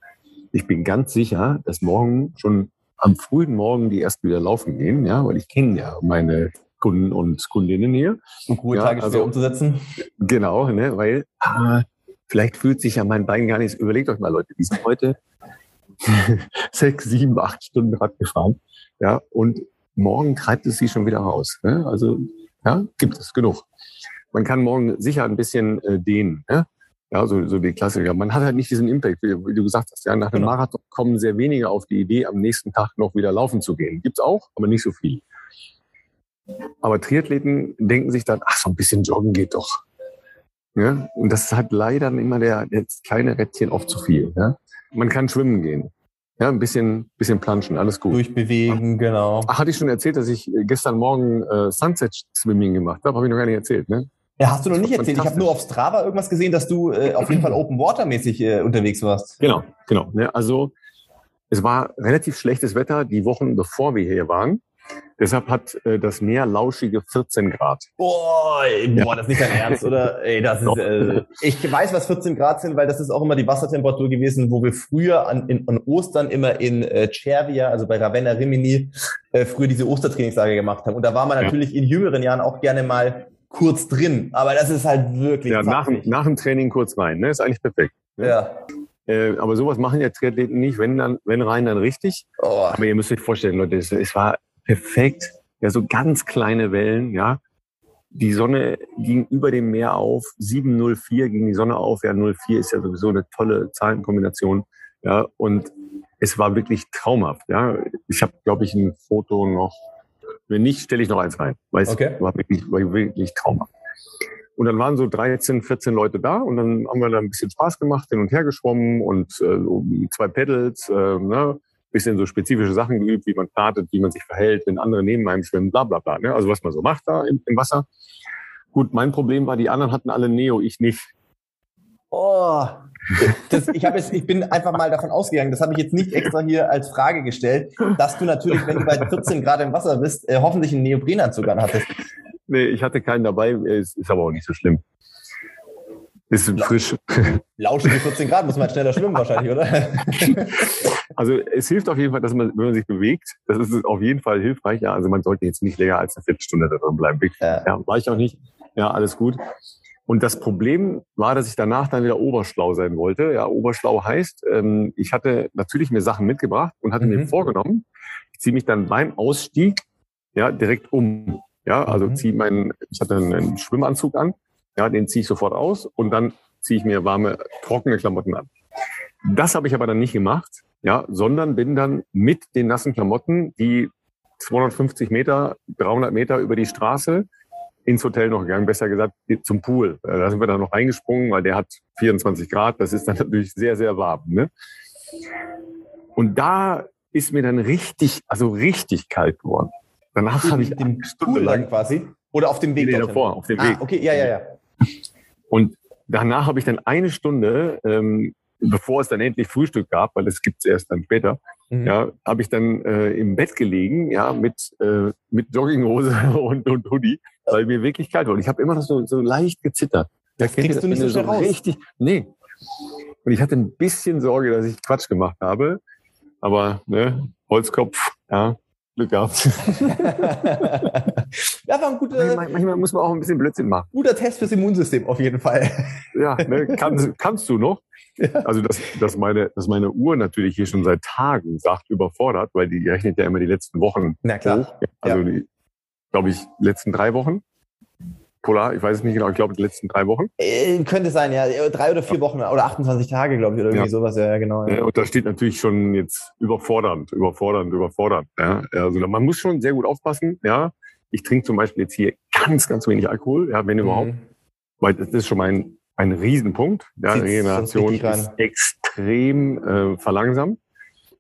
Ich bin ganz sicher, dass morgen schon am frühen Morgen die erst wieder laufen gehen, ja, weil ich kenne ja meine Kunden und Kundinnen hier. Und Ruhetage ja, also, umzusetzen? Genau, ne, weil ah, vielleicht fühlt sich ja mein Bein gar nicht. Überlegt euch mal, Leute, die sind heute sechs, sieben, acht Stunden Rad gefahren. Ja, und morgen treibt es sie schon wieder raus. Ne? Also, ja, gibt es genug. man kann morgen sicher ein bisschen äh, dehnen. Ne? Ja, so, so die Klassiker. Man hat halt nicht diesen Impact, wie, wie du gesagt hast. Ja, nach einem genau. Marathon kommen sehr wenige auf die Idee, am nächsten Tag noch wieder laufen zu gehen. Gibt's auch, aber nicht so viel. Aber Triathleten denken sich dann, ach, so ein bisschen joggen geht doch. Ja? Und das ist halt leider immer der, der kleine Rädchen oft zu viel. Ja? Man kann schwimmen gehen. Ja, ein bisschen, bisschen planschen, alles gut. Durchbewegen, genau. Ach, hatte ich schon erzählt, dass ich gestern Morgen äh, Sunset Swimming gemacht habe? Habe ich noch gar nicht erzählt, ne? Ja, hast du noch nicht erzählt. Ich habe nur auf Strava irgendwas gesehen, dass du äh, auf jeden Fall Open Water mäßig äh, unterwegs warst. Genau, genau. Ja, also es war relativ schlechtes Wetter die Wochen, bevor wir hier waren. Deshalb hat äh, das Meer lauschige 14 Grad. Boah, ey, boah, das ist nicht dein Ernst, oder? Ey, das ist, äh, ich weiß, was 14 Grad sind, weil das ist auch immer die Wassertemperatur gewesen, wo wir früher an, in, an Ostern immer in äh, Cervia, also bei Ravenna Rimini, äh, früher diese Ostertrainingslager gemacht haben. Und da war man natürlich ja. in jüngeren Jahren auch gerne mal kurz drin. Aber das ist halt wirklich. Ja, nach, nach dem Training kurz rein, ne? Ist eigentlich perfekt. Ne? Ja. Äh, aber sowas machen ja Triathleten nicht, wenn dann, wenn rein, dann richtig. Oh. Aber ihr müsst euch vorstellen, Leute, es, es war perfekt. Ja, so ganz kleine Wellen, ja. Die Sonne ging über dem Meer auf, 704 ging die Sonne auf, ja, 04 ist ja sowieso eine tolle Zahlenkombination, ja, und es war wirklich traumhaft, ja. Ich habe, glaube ich, ein Foto noch, wenn nicht, stelle ich noch eins rein, weil es okay. war wirklich, war wirklich traumhaft. Und dann waren so 13, 14 Leute da und dann haben wir da ein bisschen Spaß gemacht, hin und her geschwommen und äh, zwei Pedals, äh, ne, bisschen so spezifische Sachen geübt, wie man startet, wie man sich verhält, wenn andere neben einem schwimmen, bla bla bla. Ne? Also was man so macht da im, im Wasser. Gut, mein Problem war, die anderen hatten alle Neo, ich nicht. Oh, das, ich, hab jetzt, ich bin einfach mal davon ausgegangen, das habe ich jetzt nicht extra hier als Frage gestellt, dass du natürlich, wenn du bei 14 Grad im Wasser bist, äh, hoffentlich einen Neoprenanzug anhattest. Nee, ich hatte keinen dabei, ist, ist aber auch nicht so schlimm. Ist frisch. Lauschen die 14 Grad, muss man schneller schwimmen wahrscheinlich, oder? Also es hilft auf jeden Fall, dass man, wenn man sich bewegt, das ist auf jeden Fall hilfreich. Ja, also man sollte jetzt nicht länger als eine Viertelstunde da drin bleiben. Ja. ja, war ich auch nicht. Ja, alles gut. Und das Problem war, dass ich danach dann wieder oberschlau sein wollte. Ja, oberschlau heißt, ähm, ich hatte natürlich mir Sachen mitgebracht und hatte mhm. mir vorgenommen, ich ziehe mich dann beim Ausstieg ja direkt um. Ja, also mhm. ziehe meinen, ich hatte einen Schwimmanzug an, ja, den ziehe ich sofort aus und dann ziehe ich mir warme, trockene Klamotten an. Das habe ich aber dann nicht gemacht, ja, sondern bin dann mit den nassen Klamotten die 250 Meter, 300 Meter über die Straße ins Hotel noch gegangen, besser gesagt zum Pool. Äh, da sind wir dann noch reingesprungen, weil der hat 24 Grad. Das ist dann natürlich sehr, sehr warm. Ne? Und da ist mir dann richtig, also richtig kalt geworden. Danach habe ich den Pool lang quasi oder auf dem Weg nee, davor, auf dem ah, Weg. Okay, ja, ja, ja. Und danach habe ich dann eine Stunde ähm, bevor es dann endlich Frühstück gab, weil es gibt's erst dann später, mhm. ja, habe ich dann äh, im Bett gelegen, ja, mit äh, mit Jogginghose und, und Hoodie, weil mir wirklich kalt war. Und ich habe immer noch so, so leicht gezittert. Das kriegst das, du nicht so schnell raus. Richtig, nee. Und ich hatte ein bisschen Sorge, dass ich Quatsch gemacht habe. Aber ne, Holzkopf, ja, Glück gehabt. ja, war ein guter. Manchmal muss man auch ein bisschen Blödsinn machen. Guter Test fürs Immunsystem auf jeden Fall. ja, ne, kannst, kannst du noch? Ja. Also dass, dass, meine, dass meine Uhr natürlich hier schon seit Tagen sagt überfordert, weil die rechnet ja immer die letzten Wochen Na klar. hoch. Also ja. glaube ich, letzten drei Wochen. Polar, ich weiß es nicht genau, ich glaube die letzten drei Wochen. Äh, könnte sein, ja. Drei oder vier ja. Wochen oder 28 Tage, glaube ich, oder irgendwie ja. sowas, ja, genau. Ja. und da steht natürlich schon jetzt überfordernd, überfordernd, überfordernd. Ja. Also man muss schon sehr gut aufpassen, ja. Ich trinke zum Beispiel jetzt hier ganz, ganz wenig Alkohol, ja, wenn mhm. überhaupt. Weil das ist schon mein, ein Riesenpunkt. Ja, Regeneration ist extrem äh, verlangsamt.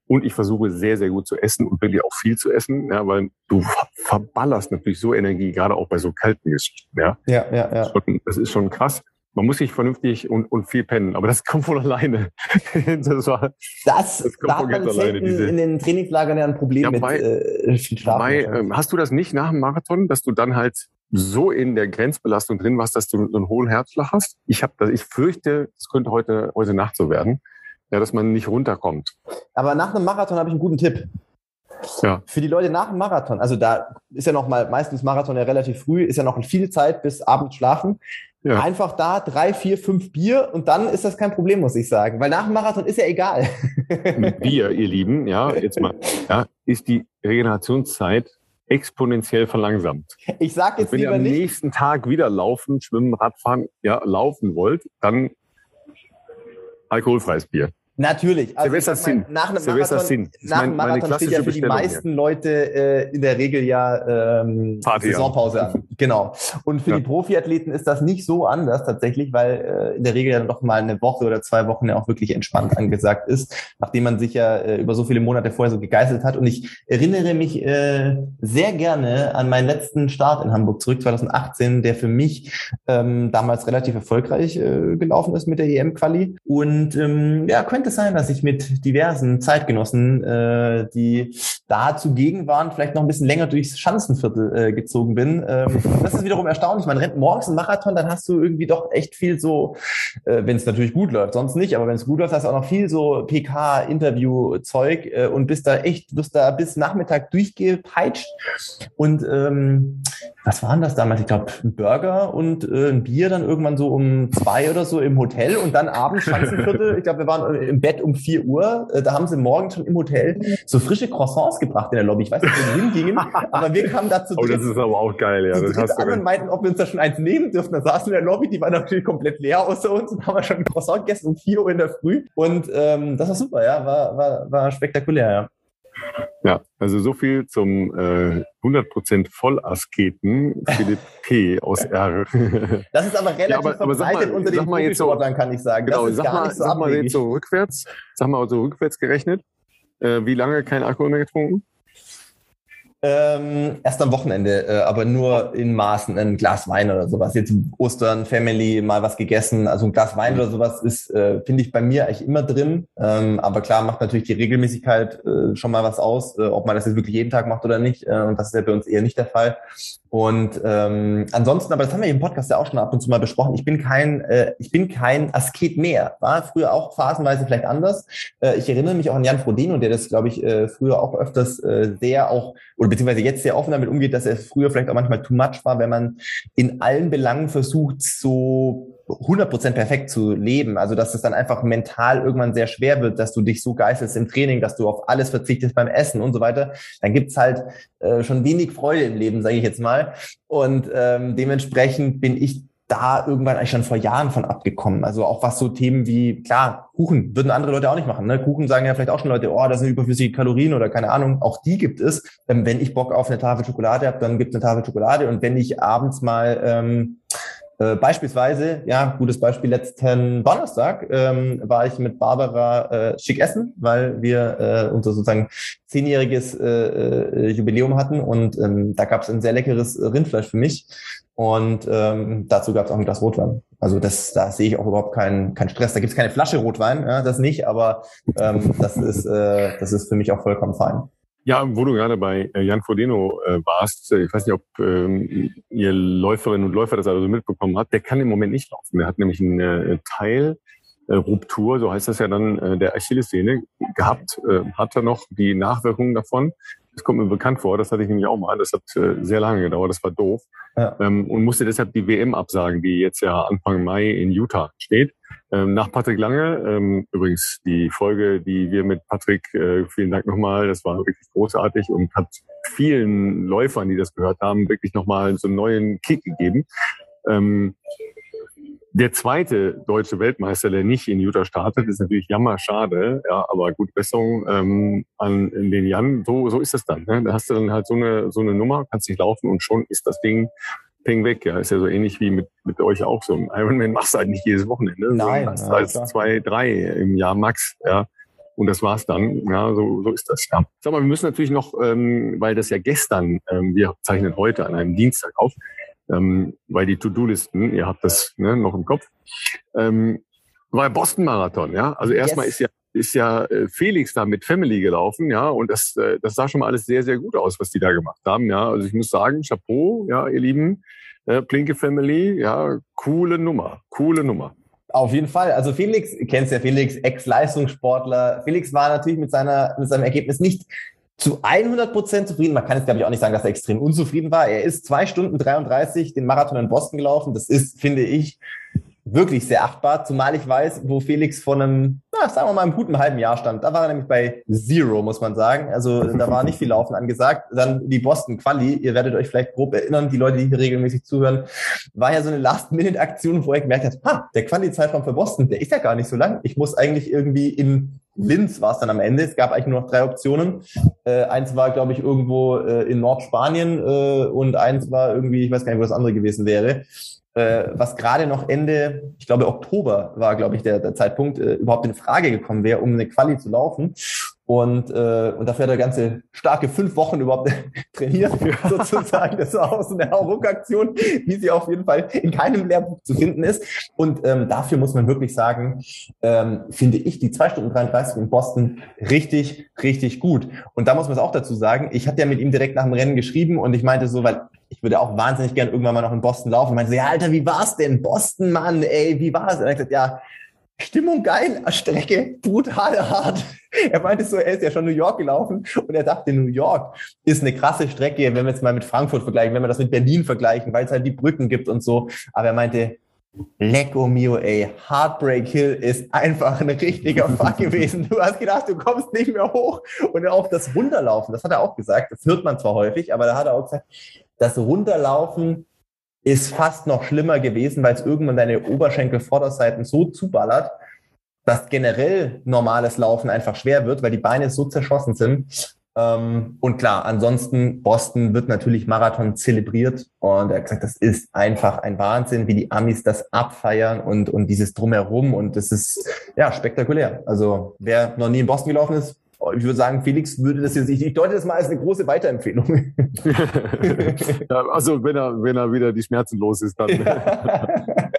Und ich versuche sehr, sehr gut zu essen und wirklich auch viel zu essen, ja, weil du verballerst natürlich so Energie, gerade auch bei so kalten Geschichten. Ja, ja, ja. ja. Das ist schon krass. Man muss sich vernünftig und, und viel pennen, aber das kommt von alleine. das war, das, das kommt von ganz alleine. Diese, in den Trainingslagern ja ein Problem ja, bei, mit äh, viel Schlafen. Bei, ähm, hast du das nicht nach dem Marathon, dass du dann halt so in der Grenzbelastung drin warst, dass du so einen hohen Herzschlag hast? Ich habe das, ich fürchte, es könnte heute heute Nacht so werden ja, dass man nicht runterkommt. Aber nach einem Marathon habe ich einen guten Tipp. Ja. Für die Leute nach dem Marathon, also da ist ja noch mal meistens Marathon ja relativ früh, ist ja noch viel Zeit bis abends schlafen. Ja. Einfach da drei, vier, fünf Bier und dann ist das kein Problem, muss ich sagen. Weil nach dem Marathon ist ja egal. Bier, ihr Lieben, ja, jetzt mal, ja, ist die Regenerationszeit exponentiell verlangsamt. Ich sage jetzt Wenn ihr am nicht. nächsten Tag wieder laufen, schwimmen, Radfahren, ja, laufen wollt, dann alkoholfreies Bier. Natürlich. Also Silvester Sinn. Nach einem Silvester Marathon, Sinn. nach einem Marathon steht ja für die meisten Leute äh, in der Regel ja ähm, Party Saisonpause an. Genau. Und für ja. die Profiathleten ist das nicht so anders tatsächlich, weil äh, in der Regel ja noch mal eine Woche oder zwei Wochen ja auch wirklich entspannt angesagt ist, nachdem man sich ja äh, über so viele Monate vorher so gegeißelt hat. Und ich erinnere mich äh, sehr gerne an meinen letzten Start in Hamburg zurück, 2018, der für mich ähm, damals relativ erfolgreich äh, gelaufen ist mit der EM-Quali. Und ähm, ja, könnte es sein, dass ich mit diversen Zeitgenossen, äh, die da zugegen waren, vielleicht noch ein bisschen länger durchs Schanzenviertel äh, gezogen bin. Ähm, das ist wiederum erstaunlich. Man rennt morgens einen Marathon, dann hast du irgendwie doch echt viel so, äh, wenn es natürlich gut läuft, sonst nicht, aber wenn es gut läuft, hast du auch noch viel so PK-Interview-Zeug äh, und bist da echt, wirst da bis Nachmittag durchgepeitscht. Und ähm, was waren das damals? Ich glaube, ein Burger und äh, ein Bier dann irgendwann so um zwei oder so im Hotel und dann abends Schanzenviertel. Ich glaube, wir waren im Bett um vier Uhr. Äh, da haben sie morgens schon im Hotel so frische Croissants gebracht in der Lobby. Ich weiß nicht, wo die hingingen, aber wir kamen dazu. Oh, das ist aber auch geil, ja. Das hast an und meinten, ob wir uns da schon eins nehmen dürfen. Da saßen wir in der Lobby, die war natürlich komplett leer außer uns und haben wir schon ein Croissant gegessen um vier Uhr in der Früh. Und ähm, das war super, ja, war, war, war spektakulär, ja. Ja, also so viel zum äh, 100% Vollasketen Philipp P. aus R. Das ist aber relativ ja, aber, aber verbreitet mal, unter den Profisportlern, so, kann ich sagen. Genau, das ist sag gar mal, nicht so sag mal abwegig. jetzt so rückwärts, sag mal so rückwärts gerechnet, äh, wie lange kein Alkohol mehr getrunken? Ähm, erst am Wochenende, äh, aber nur in Maßen, ein Glas Wein oder sowas. Jetzt Ostern, Family, mal was gegessen. Also ein Glas Wein oder sowas ist, äh, finde ich, bei mir eigentlich immer drin. Ähm, aber klar macht natürlich die Regelmäßigkeit äh, schon mal was aus, äh, ob man das jetzt wirklich jeden Tag macht oder nicht. Äh, und das ist ja bei uns eher nicht der Fall. Und ähm, ansonsten, aber das haben wir im Podcast ja auch schon ab und zu mal besprochen. Ich bin kein, äh, ich bin kein Asket mehr. War früher auch phasenweise vielleicht anders. Äh, ich erinnere mich auch an Jan Frodeno, der das, glaube ich, äh, früher auch öfters äh, sehr auch oder beziehungsweise jetzt sehr offen damit umgeht, dass er früher vielleicht auch manchmal too much war, wenn man in allen Belangen versucht, so 100% perfekt zu leben. Also, dass es dann einfach mental irgendwann sehr schwer wird, dass du dich so geißelst im Training, dass du auf alles verzichtest beim Essen und so weiter. Dann gibt's halt äh, schon wenig Freude im Leben, sage ich jetzt mal. Und ähm, dementsprechend bin ich da irgendwann eigentlich schon vor Jahren von abgekommen. Also auch was so Themen wie, klar, Kuchen würden andere Leute auch nicht machen. Ne? Kuchen sagen ja vielleicht auch schon Leute, oh, das sind überflüssige Kalorien oder keine Ahnung. Auch die gibt es. Ähm, wenn ich Bock auf eine Tafel Schokolade habe, dann gibt es eine Tafel Schokolade. Und wenn ich abends mal ähm, äh, beispielsweise, ja, gutes Beispiel, letzten Donnerstag ähm, war ich mit Barbara äh, schick essen, weil wir äh, unser sozusagen zehnjähriges äh, äh, Jubiläum hatten und ähm, da gab es ein sehr leckeres Rindfleisch für mich und ähm, dazu gab es auch ein Glas Rotwein. Also das, da sehe ich auch überhaupt keinen keinen Stress. Da gibt es keine Flasche Rotwein, ja, das nicht, aber ähm, das ist äh, das ist für mich auch vollkommen fein. Ja, wo du gerade bei äh, Jan Frodeno äh, warst, ich weiß nicht, ob ähm, ihr Läuferinnen und Läufer das also mitbekommen habt, der kann im Moment nicht laufen. Der hat nämlich eine äh, Teilruptur, so heißt das ja dann, äh, der Achillessehne gehabt, äh, hat er noch die Nachwirkungen davon. Das kommt mir bekannt vor, das hatte ich nämlich auch mal. Das hat äh, sehr lange gedauert, das war doof. Ja. Ähm, und musste deshalb die WM absagen, die jetzt ja Anfang Mai in Utah steht. Ähm, nach Patrick Lange, ähm, übrigens die Folge, die wir mit Patrick, äh, vielen Dank nochmal, das war wirklich großartig und hat vielen Läufern, die das gehört haben, wirklich nochmal so einen neuen Kick gegeben. Ähm, der zweite deutsche Weltmeister, der nicht in Utah startet, ist natürlich jammerschade, ja, aber gute Besserung ähm, an den Jan. So, so ist das dann. Ne? Da hast du dann halt so eine, so eine Nummer, kannst nicht laufen und schon ist das Ding ping weg. Ja, ist ja so ähnlich wie mit, mit euch auch so. Ein Ironman machst du halt nicht jedes Wochenende. Nein. Das ja, als zwei, drei im Jahr max. Ja. Und das war's dann. Ja, so, so ist das. Ja. Sag mal, wir müssen natürlich noch, ähm, weil das ja gestern, ähm, wir zeichnen heute an einem Dienstag auf, ähm, weil die To-Do-Listen, ihr habt das ne, noch im Kopf, ähm, war Boston Marathon. Ja, also erstmal yes. ist ja ist ja äh, Felix da mit Family gelaufen, ja, und das, äh, das sah schon mal alles sehr, sehr gut aus, was die da gemacht haben, ja. Also ich muss sagen, Chapeau, ja, ihr Lieben, äh, Plinke Family, ja, coole Nummer, coole Nummer. Auf jeden Fall. Also Felix, kennst ja Felix, Ex-Leistungssportler. Felix war natürlich mit seiner, mit seinem Ergebnis nicht zu 100 Prozent zufrieden. Man kann jetzt, glaube ich, auch nicht sagen, dass er extrem unzufrieden war. Er ist zwei Stunden 33 den Marathon in Boston gelaufen. Das ist, finde ich, wirklich sehr achtbar, zumal ich weiß, wo Felix vor einem, na, sagen wir mal, einem guten halben Jahr stand. Da war er nämlich bei Zero, muss man sagen. Also da war nicht viel Laufen angesagt. Dann die Boston Quali, ihr werdet euch vielleicht grob erinnern, die Leute, die hier regelmäßig zuhören, war ja so eine Last-Minute-Aktion, wo er gemerkt hat, ha, der Quali-Zeitraum für Boston, der ist ja gar nicht so lang. Ich muss eigentlich irgendwie in Linz war es dann am Ende. Es gab eigentlich nur noch drei Optionen. Äh, eins war, glaube ich, irgendwo äh, in Nordspanien äh, und eins war irgendwie, ich weiß gar nicht, wo das andere gewesen wäre äh, was gerade noch Ende, ich glaube Oktober war, glaube ich, der, der Zeitpunkt, äh, überhaupt in Frage gekommen wäre, um eine Quali zu laufen. Und, äh, und dafür hat er ganze starke fünf Wochen überhaupt trainiert, sozusagen. Das war auch so eine Hauruck-Aktion, wie sie auf jeden Fall in keinem Lehrbuch zu finden ist. Und ähm, dafür muss man wirklich sagen, ähm, finde ich die zwei Stunden 33 in Boston richtig, richtig gut. Und da muss man es auch dazu sagen, ich hatte ja mit ihm direkt nach dem Rennen geschrieben und ich meinte so, weil ich würde auch wahnsinnig gern irgendwann mal noch in Boston laufen. Ich meinte so, ja, Alter, wie war's denn? Boston, Mann, ey, wie war's? Und er hat gesagt, ja, Stimmung geil, Strecke brutal hart. Er meinte so, er ist ja schon New York gelaufen und er dachte, New York ist eine krasse Strecke, wenn wir jetzt mal mit Frankfurt vergleichen, wenn wir das mit Berlin vergleichen, weil es halt die Brücken gibt und so. Aber er meinte, Lecco mio, ey, Heartbreak Hill ist einfach ein richtiger Fuck gewesen. Du hast gedacht, du kommst nicht mehr hoch. Und auch das Runterlaufen, das hat er auch gesagt, das hört man zwar häufig, aber da hat er auch gesagt, das Runterlaufen ist fast noch schlimmer gewesen, weil es irgendwann deine Oberschenkelvorderseiten so zuballert, dass generell normales Laufen einfach schwer wird, weil die Beine so zerschossen sind. Ähm, und klar, ansonsten, Boston wird natürlich Marathon zelebriert und er hat gesagt, das ist einfach ein Wahnsinn, wie die Amis das abfeiern und, und dieses Drumherum und das ist ja spektakulär. Also wer noch nie in Boston gelaufen ist, ich würde sagen, Felix würde das jetzt, ich, ich deute das mal als eine große Weiterempfehlung. ja, also wenn er, wenn er wieder die Schmerzen los ist, dann.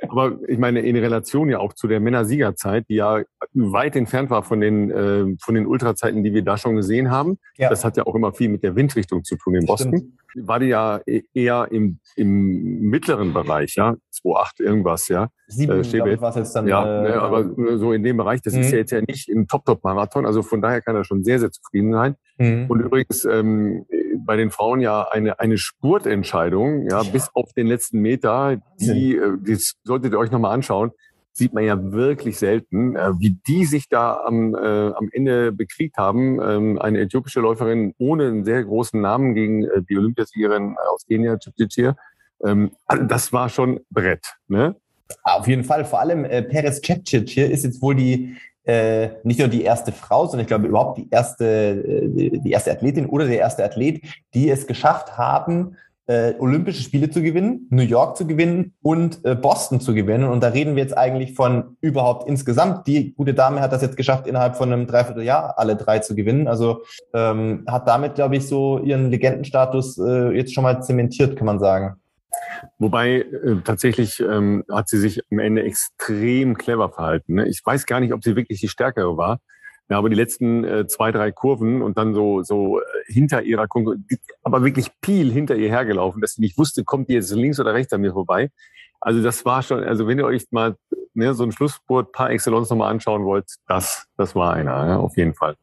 Aber ich meine, in Relation ja auch zu der Männersiegerzeit, die ja weit entfernt war von den, äh, von den Ultrazeiten, die wir da schon gesehen haben. Ja. Das hat ja auch immer viel mit der Windrichtung zu tun in Boston. Stimmt. War die ja e-, eher im, im mittleren Bereich, ja, 2,8 irgendwas, ja. Sieben, äh, ich, was jetzt dann. Ja, äh, ne, aber so in dem Bereich, das mhm. ist ja jetzt ja nicht im Top-Top-Marathon, also von daher kann er schon sehr, sehr zufrieden sein. Mhm. Und übrigens, ähm, bei den Frauen ja eine, eine Spurtentscheidung, ja, ja, bis auf den letzten Meter, die, äh, die solltet ihr euch nochmal anschauen, sieht man ja wirklich selten, äh, wie die sich da am, äh, am Ende bekriegt haben. Ähm, eine äthiopische Läuferin ohne einen sehr großen Namen gegen äh, die Olympiasiegerin aus Kenia, Chipchir. Ähm, also das war schon Brett, ne? Auf jeden Fall. Vor allem äh, Perez Chepchir ist jetzt wohl die äh, nicht nur die erste Frau, sondern ich glaube überhaupt die erste, äh, die erste Athletin oder der erste Athlet, die es geschafft haben, äh, Olympische Spiele zu gewinnen, New York zu gewinnen und äh, Boston zu gewinnen. Und da reden wir jetzt eigentlich von überhaupt insgesamt. Die gute Dame hat das jetzt geschafft, innerhalb von einem Dreivierteljahr alle drei zu gewinnen. Also ähm, hat damit, glaube ich, so ihren Legendenstatus äh, jetzt schon mal zementiert, kann man sagen. Wobei äh, tatsächlich ähm, hat sie sich am Ende extrem clever verhalten. Ne? Ich weiß gar nicht, ob sie wirklich die Stärkere war. Ja, aber die letzten äh, zwei, drei Kurven und dann so, so äh, hinter ihrer Konkurrenz, aber wirklich Piel hinter ihr hergelaufen, dass sie nicht wusste, kommt die jetzt links oder rechts an mir vorbei. Also das war schon, also wenn ihr euch mal ne, so ein Schlussspurt par excellence nochmal anschauen wollt, das, das war einer, ja, auf jeden Fall.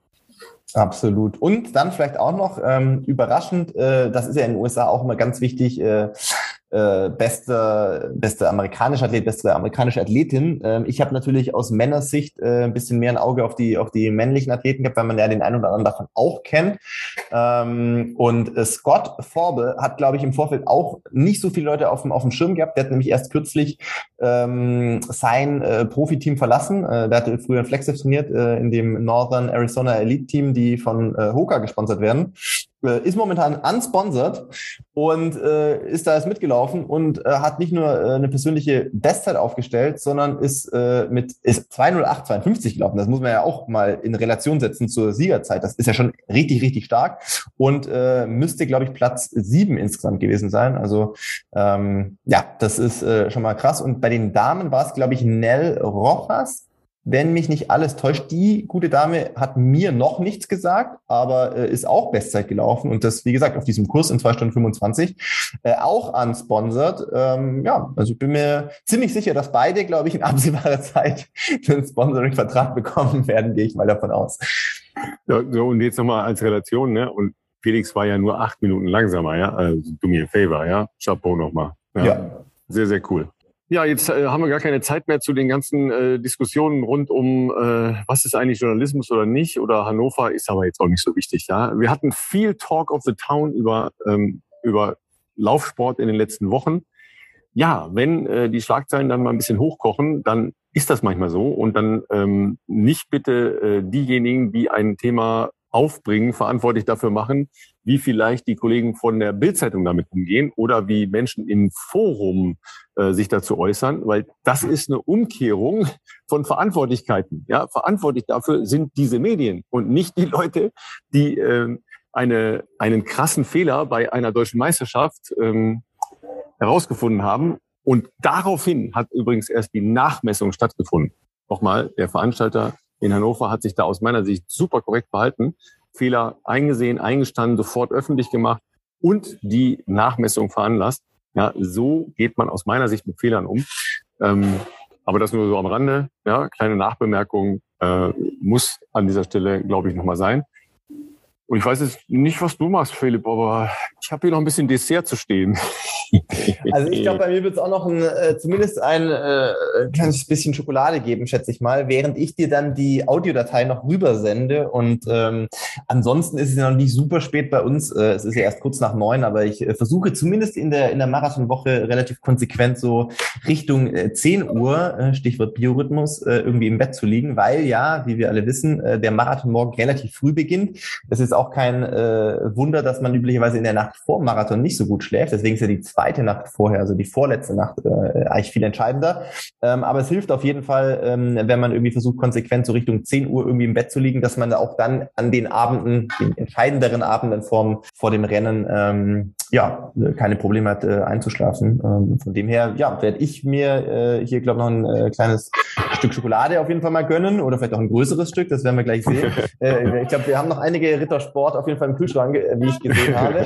Absolut. Und dann vielleicht auch noch ähm, überraschend, äh, das ist ja in den USA auch immer ganz wichtig, äh, äh, beste, beste amerikanische Athlet, beste amerikanische Athletin. Ähm, ich habe natürlich aus Männersicht äh, ein bisschen mehr ein Auge auf die, auf die männlichen Athleten gehabt, weil man ja den einen oder anderen davon auch kennt. Ähm, und äh, Scott Forbe hat, glaube ich, im Vorfeld auch nicht so viele Leute auf dem, auf dem Schirm gehabt. Der hat nämlich erst kürzlich ähm, sein äh, Profiteam verlassen. Äh, der hatte früher in Flexif trainiert, äh, in dem Northern Arizona Elite Team, die von äh, Hoka gesponsert werden. Äh, ist momentan unsponsored und äh, ist da jetzt mitgelaufen und äh, hat nicht nur äh, eine persönliche Bestzeit aufgestellt, sondern ist äh, mit ist 208,52 gelaufen. Das muss man ja auch mal in Relation setzen zur Siegerzeit. Das ist ja schon richtig, richtig stark und äh, müsste, glaube ich, Platz sieben insgesamt gewesen sein. Also ähm, ja, das ist äh, schon mal krass. Und bei den Damen war es, glaube ich, Nell Rojas, wenn mich nicht alles täuscht, die gute Dame hat mir noch nichts gesagt, aber äh, ist auch Bestzeit gelaufen und das, wie gesagt, auf diesem Kurs in zwei Stunden 25 äh, auch unsponsert. Ähm, ja, also ich bin mir ziemlich sicher, dass beide, glaube ich, in absehbarer Zeit einen Sponsoring-Vertrag bekommen werden, gehe ich mal davon aus. Ja, so, und jetzt nochmal als Relation, ne? Und Felix war ja nur acht Minuten langsamer, ja? Also du mir Favor, ja? Chapeau nochmal. Ja. ja. Sehr, sehr cool. Ja, jetzt äh, haben wir gar keine Zeit mehr zu den ganzen äh, Diskussionen rund um, äh, was ist eigentlich Journalismus oder nicht. Oder Hannover ist aber jetzt auch nicht so wichtig. Ja, wir hatten viel Talk of the Town über ähm, über Laufsport in den letzten Wochen. Ja, wenn äh, die Schlagzeilen dann mal ein bisschen hochkochen, dann ist das manchmal so. Und dann ähm, nicht bitte äh, diejenigen, die ein Thema aufbringen, verantwortlich dafür machen, wie vielleicht die Kollegen von der Bildzeitung damit umgehen oder wie Menschen im Forum äh, sich dazu äußern, weil das ist eine Umkehrung von Verantwortlichkeiten. Ja, verantwortlich dafür sind diese Medien und nicht die Leute, die äh, eine, einen krassen Fehler bei einer deutschen Meisterschaft ähm, herausgefunden haben. Und daraufhin hat übrigens erst die Nachmessung stattgefunden. Nochmal, der Veranstalter in Hannover hat sich da aus meiner Sicht super korrekt verhalten. Fehler eingesehen, eingestanden, sofort öffentlich gemacht und die Nachmessung veranlasst. Ja, so geht man aus meiner Sicht mit Fehlern um. Ähm, aber das nur so am Rande. Ja, kleine Nachbemerkung äh, muss an dieser Stelle, glaube ich, nochmal sein. Und ich weiß jetzt nicht, was du machst, Philipp, aber ich habe hier noch ein bisschen Dessert zu stehen. Also ich glaube, bei mir wird es auch noch ein, äh, zumindest ein äh, kleines bisschen Schokolade geben, schätze ich mal, während ich dir dann die Audiodatei noch rübersende. Und ähm, ansonsten ist es ja noch nicht super spät bei uns. Äh, es ist ja erst kurz nach neun, aber ich äh, versuche zumindest in der, in der Marathonwoche relativ konsequent so Richtung äh, 10 Uhr, äh, Stichwort Biorhythmus, äh, irgendwie im Bett zu liegen, weil ja, wie wir alle wissen, äh, der Marathon morgen relativ früh beginnt. Es ist auch kein äh, Wunder, dass man üblicherweise in der Nacht vor Marathon nicht so gut schläft. Deswegen ist ja die zweite Nacht vorher, also die vorletzte Nacht, äh, eigentlich viel entscheidender. Ähm, aber es hilft auf jeden Fall, ähm, wenn man irgendwie versucht, konsequent so Richtung 10 Uhr irgendwie im Bett zu liegen, dass man da auch dann an den Abenden, den entscheidenderen Abenden vor, vor dem Rennen, ähm, ja, keine Probleme hat, äh, einzuschlafen. Ähm, von dem her, ja, werde ich mir äh, hier, glaube ich, noch ein äh, kleines Stück Schokolade auf jeden Fall mal gönnen oder vielleicht auch ein größeres Stück, das werden wir gleich sehen. äh, ich glaube, wir haben noch einige Rittersport auf jeden Fall im Kühlschrank, äh, wie ich gesehen habe.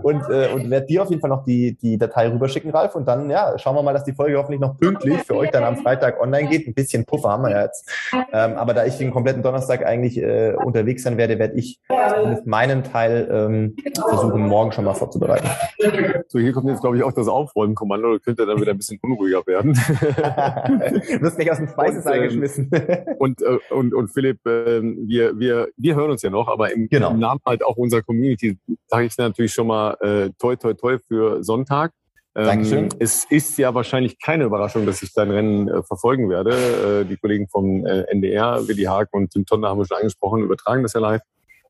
und äh, und werde dir auf jeden Fall noch die, die Datei rüberschicken, Ralf. Und dann, ja, schauen wir mal, dass die Folge hoffentlich noch pünktlich für euch dann am Freitag online geht. Ein bisschen Puffer haben wir ja jetzt. Ähm, aber da ich den kompletten Donnerstag eigentlich äh, unterwegs sein werde, werde ich zumindest meinen Teil ähm, versuchen, morgen schon mal vorzubereiten. So, hier kommt jetzt, glaube ich, auch das Aufräumen-Kommando. Da könnte dann wieder ein bisschen unruhiger werden. du wirst gleich aus dem Speisesaal ähm, geschmissen. und, äh, und, und Philipp, äh, wir, wir, wir hören uns ja noch, aber im, genau. im Namen halt auch unserer Community sage ich natürlich schon mal äh, toi, toi, toi für Sonntag. Ähm, Dankeschön. Es ist ja wahrscheinlich keine Überraschung, dass ich dein Rennen äh, verfolgen werde. Äh, die Kollegen vom äh, NDR, Willi Haag und Tim Tonner haben wir schon angesprochen, übertragen das ja live.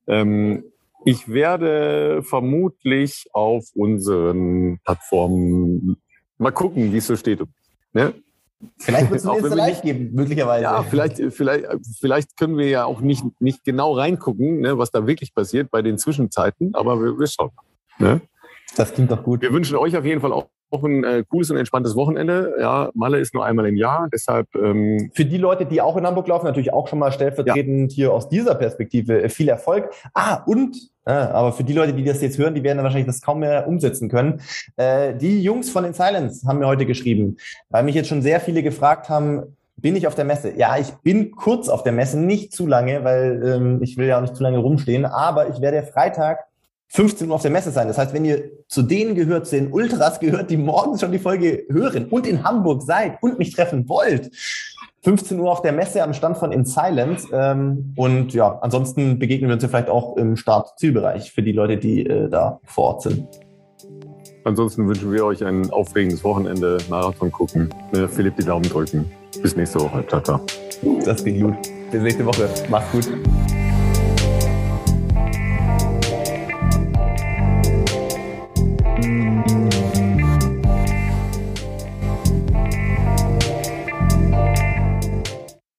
Ähm, ich werde vermutlich auf unseren Plattformen mal gucken, wie es so steht. Ne? Vielleicht wird es auch live geben, möglicherweise. Ja, vielleicht, vielleicht, vielleicht können wir ja auch nicht, nicht genau reingucken, ne, was da wirklich passiert bei den Zwischenzeiten, aber wir, wir schauen. Ne? Das klingt doch gut. Wir wünschen euch auf jeden Fall auch ein äh, cooles und entspanntes Wochenende. Ja, Malle ist nur einmal im Jahr, deshalb. Ähm Für die Leute, die auch in Hamburg laufen, natürlich auch schon mal stellvertretend ja. hier aus dieser Perspektive äh, viel Erfolg. Ah, und, äh, aber für die Leute, die das jetzt hören, die werden dann wahrscheinlich das kaum mehr umsetzen können. Äh, die Jungs von den Silence haben mir heute geschrieben, weil mich jetzt schon sehr viele gefragt haben, bin ich auf der Messe? Ja, ich bin kurz auf der Messe, nicht zu lange, weil ähm, ich will ja auch nicht zu lange rumstehen, aber ich werde Freitag 15 Uhr auf der Messe sein. Das heißt, wenn ihr zu denen gehört, zu den Ultras gehört, die morgens schon die Folge hören und in Hamburg seid und mich treffen wollt, 15 Uhr auf der Messe am Stand von In Silence. Ähm, und ja, ansonsten begegnen wir uns ja vielleicht auch im Start-Zielbereich für die Leute, die äh, da vor Ort sind. Ansonsten wünschen wir euch ein aufregendes Wochenende, Marathon gucken, äh, Philipp die Daumen drücken. Bis nächste Woche. Ciao, ciao. Das klingt gut. Bis nächste Woche. Macht's gut.